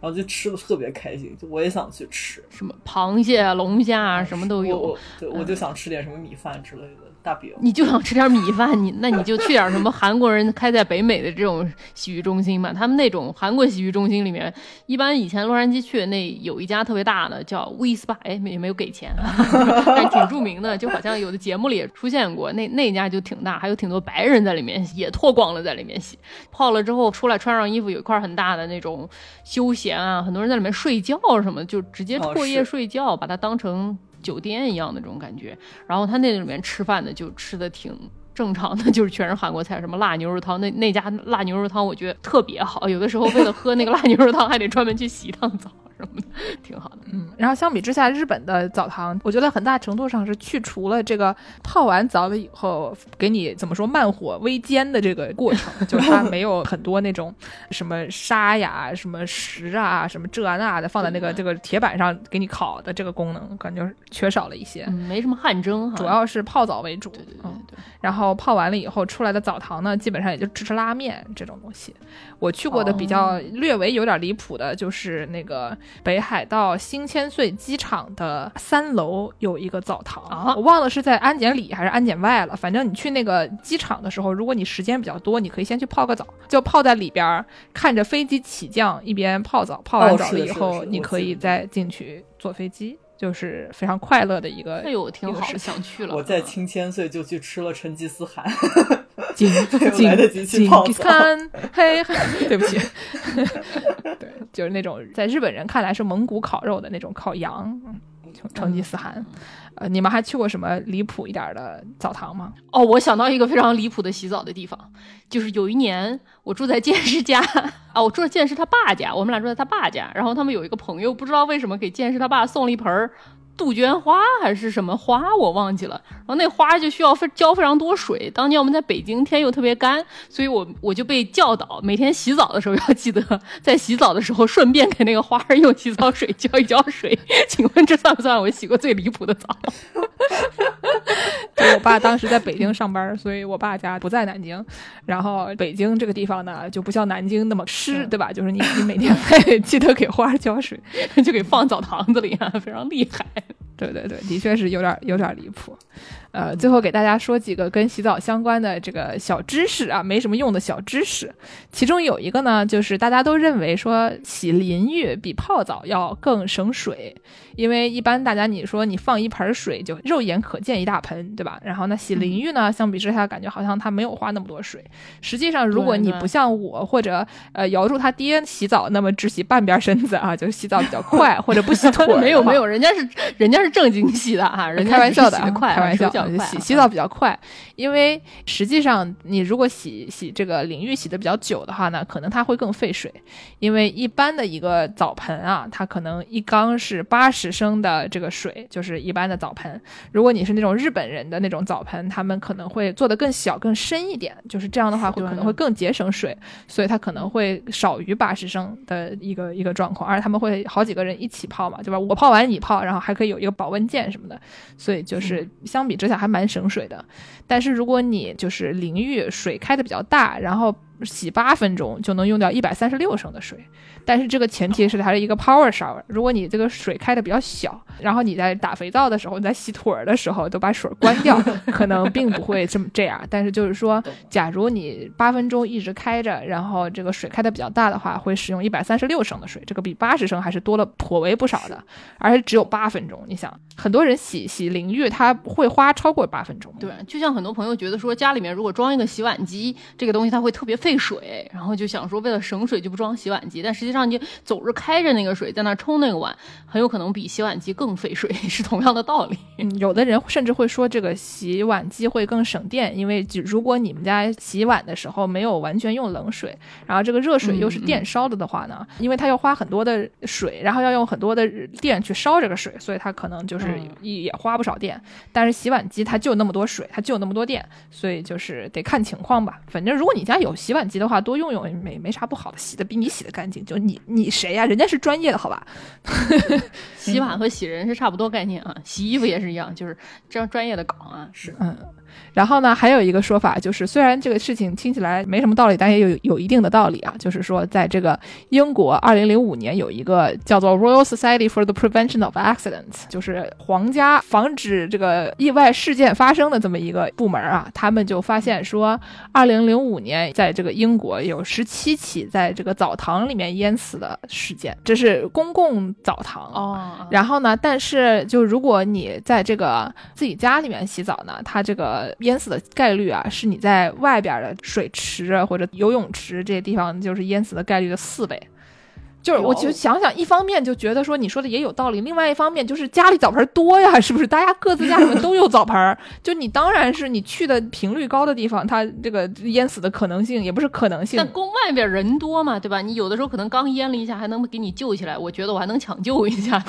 S4: 然后就吃的特别开心，就我也想去吃
S3: 什么螃蟹、龙虾啊，什么都有。
S4: 对，我就想吃点什么米饭之类的。大饼，
S3: 你就想吃点米饭，你那你就去点什么韩国人开在北美的这种洗浴中心吧。他们那种韩国洗浴中心里面，一般以前洛杉矶去那有一家特别大的叫 We Spa，哎，也没有给钱，但是挺著名的，就好像有的节目里也出现过。那那家就挺大，还有挺多白人在里面也脱光了在里面洗，泡了之后出来穿上衣服，有一块很大的那种休闲啊，很多人在里面睡觉什么，就直接过夜睡觉，把它当成。酒店一样的这种感觉，然后他那里面吃饭的就吃的挺正常的，就是全是韩国菜，什么辣牛肉汤，那那家辣牛肉汤我觉得特别好，有的时候为了喝那个辣牛肉汤还得专门去洗一趟澡。什么的挺好的，
S1: 嗯，然后相比之下，日本的澡堂，我觉得很大程度上是去除了这个泡完澡了以后给你怎么说慢火微煎的这个过程，就是它没有 很多那种什么沙呀、什么石啊、什么这啊那的放在那个这个铁板上给你烤的这个功能，感觉缺少了一些，
S3: 没什么汗蒸，
S1: 主要是泡澡为主，
S3: 对对对对。
S1: 然后泡完了以后出来的澡堂呢，基本上也就吃吃拉面这种东西。我去过的比较略微有点离谱的就是那个。北海道新千岁机场的三楼有一个澡堂，我忘了是在安检里还是安检外了。反正你去那个机场的时候，如果你时间比较多，你可以先去泡个澡，就泡在里边，看着飞机起降，一边泡澡。泡完澡了以后，你可以再进去坐飞机，就是非常快乐的一个。
S3: 哎呦，挺好的，想去了。
S4: 我在青千岁就去吃了成吉思汗。
S1: 金金
S4: 来得及去泡澡。
S1: 嘿，对不起。对，就是那种在日本人看来是蒙古烤肉的那种烤羊，成吉思汗。呃，你们还去过什么离谱一点的澡堂吗？
S3: 哦，我想到一个非常离谱的洗澡的地方，就是有一年我住在剑师家啊，我住在剑师他爸家，我们俩住在他爸家，然后他们有一个朋友，不知道为什么给剑师他爸送了一盆儿。杜鹃花还是什么花，我忘记了。然后那花就需要非浇非常多水。当年我们在北京，天又特别干，所以我我就被教导，每天洗澡的时候要记得在洗澡的时候顺便给那个花用洗澡水浇一浇水。请问这算不算我洗过最离谱的澡？
S1: 我爸当时在北京上班，所以我爸家不在南京。然后北京这个地方呢，就不像南京那么湿，对吧？就是你你每天 得记得给花浇水，
S3: 就给放澡堂子里啊，非常厉害。
S1: 对对对，的确是有点有点离谱。呃，最后给大家说几个跟洗澡相关的这个小知识啊，没什么用的小知识。其中有一个呢，就是大家都认为说洗淋浴比泡澡要更省水，因为一般大家你说你放一盆水就肉眼可见一大盆，对吧？然后呢，洗淋浴呢，相比之下感觉好像它没有花那么多水。实际上，如果你不像我或者呃姚柱他爹洗澡那么只洗半边身子啊，就洗澡比较快，或者不洗腿，
S3: 没有没有，人家是人家是正经洗的啊，人
S1: 开玩笑的，
S3: 开
S1: 玩笑。洗洗澡比较快，因为实际上你如果洗洗这个淋浴洗的比较久的话呢，可能它会更费水。因为一般的一个澡盆啊，它可能一缸是八十升的这个水，就是一般的澡盆。如果你是那种日本人的那种澡盆，他们可能会做的更小更深一点，就是这样的话会可能会更节省水，所以它可能会少于八十升的一个一个状况。而且他们会好几个人一起泡嘛，对吧？我泡完你泡，然后还可以有一个保温键什么的，所以就是相比之下还蛮省水的。但是如果你就是淋浴水开的比较大，然后洗八分钟就能用掉一百三十六升的水。但是这个前提是它是一个 power shower。如果你这个水开的比较小，然后你在打肥皂的时候，你在洗腿儿的时候都把水关掉，可能并不会这么这样。但是就是说，假如你八分钟一直开着，然后这个水开的比较大的话，会使用一百三十六升的水，这个比八十升还是多了颇为不少的，而且只有八分钟。你想，很多人洗洗淋浴，他会花超过八分钟。
S3: 对，就像很多朋友觉得说，家里面如果装一个洗碗机，这个东西它会特别费水，然后就想说为了省水就不装洗碗机，但实际上你总是开着那个水在那冲那个碗，很有可能比洗碗机更费水，是同样的道理。
S1: 有的人甚至会说这个洗碗机会更省电，因为如果你们家洗碗的时候没有完全用冷水，然后这个热水又是电烧的的话呢，因为它要花很多的水，然后要用很多的电去烧这个水，所以它可能就是也花不少电。但是洗碗机它就那么多水，它就那么多电，所以就是得看情况吧。反正如果你家有洗洗碗机的话，多用用没没啥不好的，洗的比你洗的干净。就你你谁呀、人家是专业的，好吧？
S3: 洗碗和洗人是差不多概念啊，洗衣服也是一样，就是这样专业的搞啊。
S4: 是
S1: 嗯，然后呢，还有一个说法就是，虽然这个事情听起来没什么道理，但也有有一定的道理啊。就是说，在这个英国，二零零五年有一个叫做 Royal Society for the Prevention of Accidents，就是皇家防止这个意外事件发生的这么一个部门啊，他们就发现说，二零零五年在这个英国有十七起在这个澡堂里面淹死的事件，这是公共澡堂
S3: 哦，
S1: 然后呢，但是就如果你在这个自己家里面洗澡呢，它这个淹死的概率啊，是你在外边的水池啊或者游泳池这些地方就是淹死的概率的四倍。就是我就
S4: 有
S1: 想想，一方面就觉得说你说的也有道理，另外一方面就是家里澡盆多呀，是不是？大家各自家里面都有澡盆儿，就你当然是你去的频率高的地方，它这个淹死的可能性也不是可能性
S3: 但，宫外边人多嘛，对吧？你有的时候可能刚淹了一下，还能给你救起来，我觉得我还能抢救一下。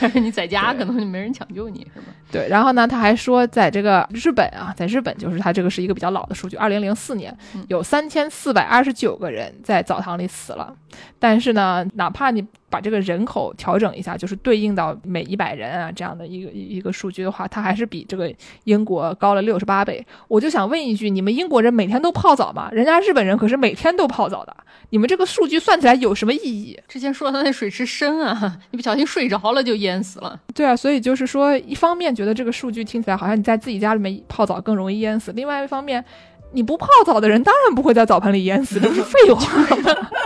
S3: 但是你在家可能就没人抢救你，是吧？
S1: 对，然后呢，他还说，在这个日本啊，在日本就是他这个是一个比较老的数据，二零零四年
S3: 嗯
S1: 有三千四百二十九个人在澡堂里死了，但是呢，哪怕你把这个人口调整一下，就是对应到每一百人啊这样的一个一一个数据的话，它还是比这个英国高了六十八倍。我就想问一句，你们英国人每天都泡澡吗？人家日本人可是每天都泡澡的，你们这个数据算起来有什么意义？
S3: 之前说的那水池深啊，你不小心睡着了就淹死了。
S1: 对啊，所以就是说，一方面觉得这个数据听起来好像你在自己家里面泡澡更容易淹死，另外一方面，你不泡澡的人当然不会在澡盆里淹死，这不是废话吗？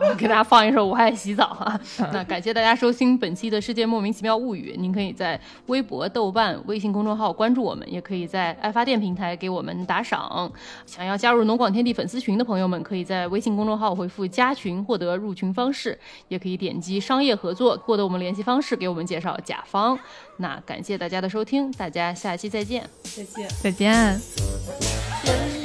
S3: 我给大家放一首《我爱洗澡》啊。
S1: 嗯
S3: 那感谢大家收听本期的《世界莫名其妙物语》，您可以在微博、豆瓣、微信公众号关注我们，也可以在爱发电平台给我们打赏。想要加入农广天地粉丝群的朋友们，可以在微信公众号回复“加群”获得入群方式，也可以点击商业合作获得我们联系方式，给我们介绍甲方。那感谢大家的收听，大家下期再见。
S4: 再见。
S1: 再见。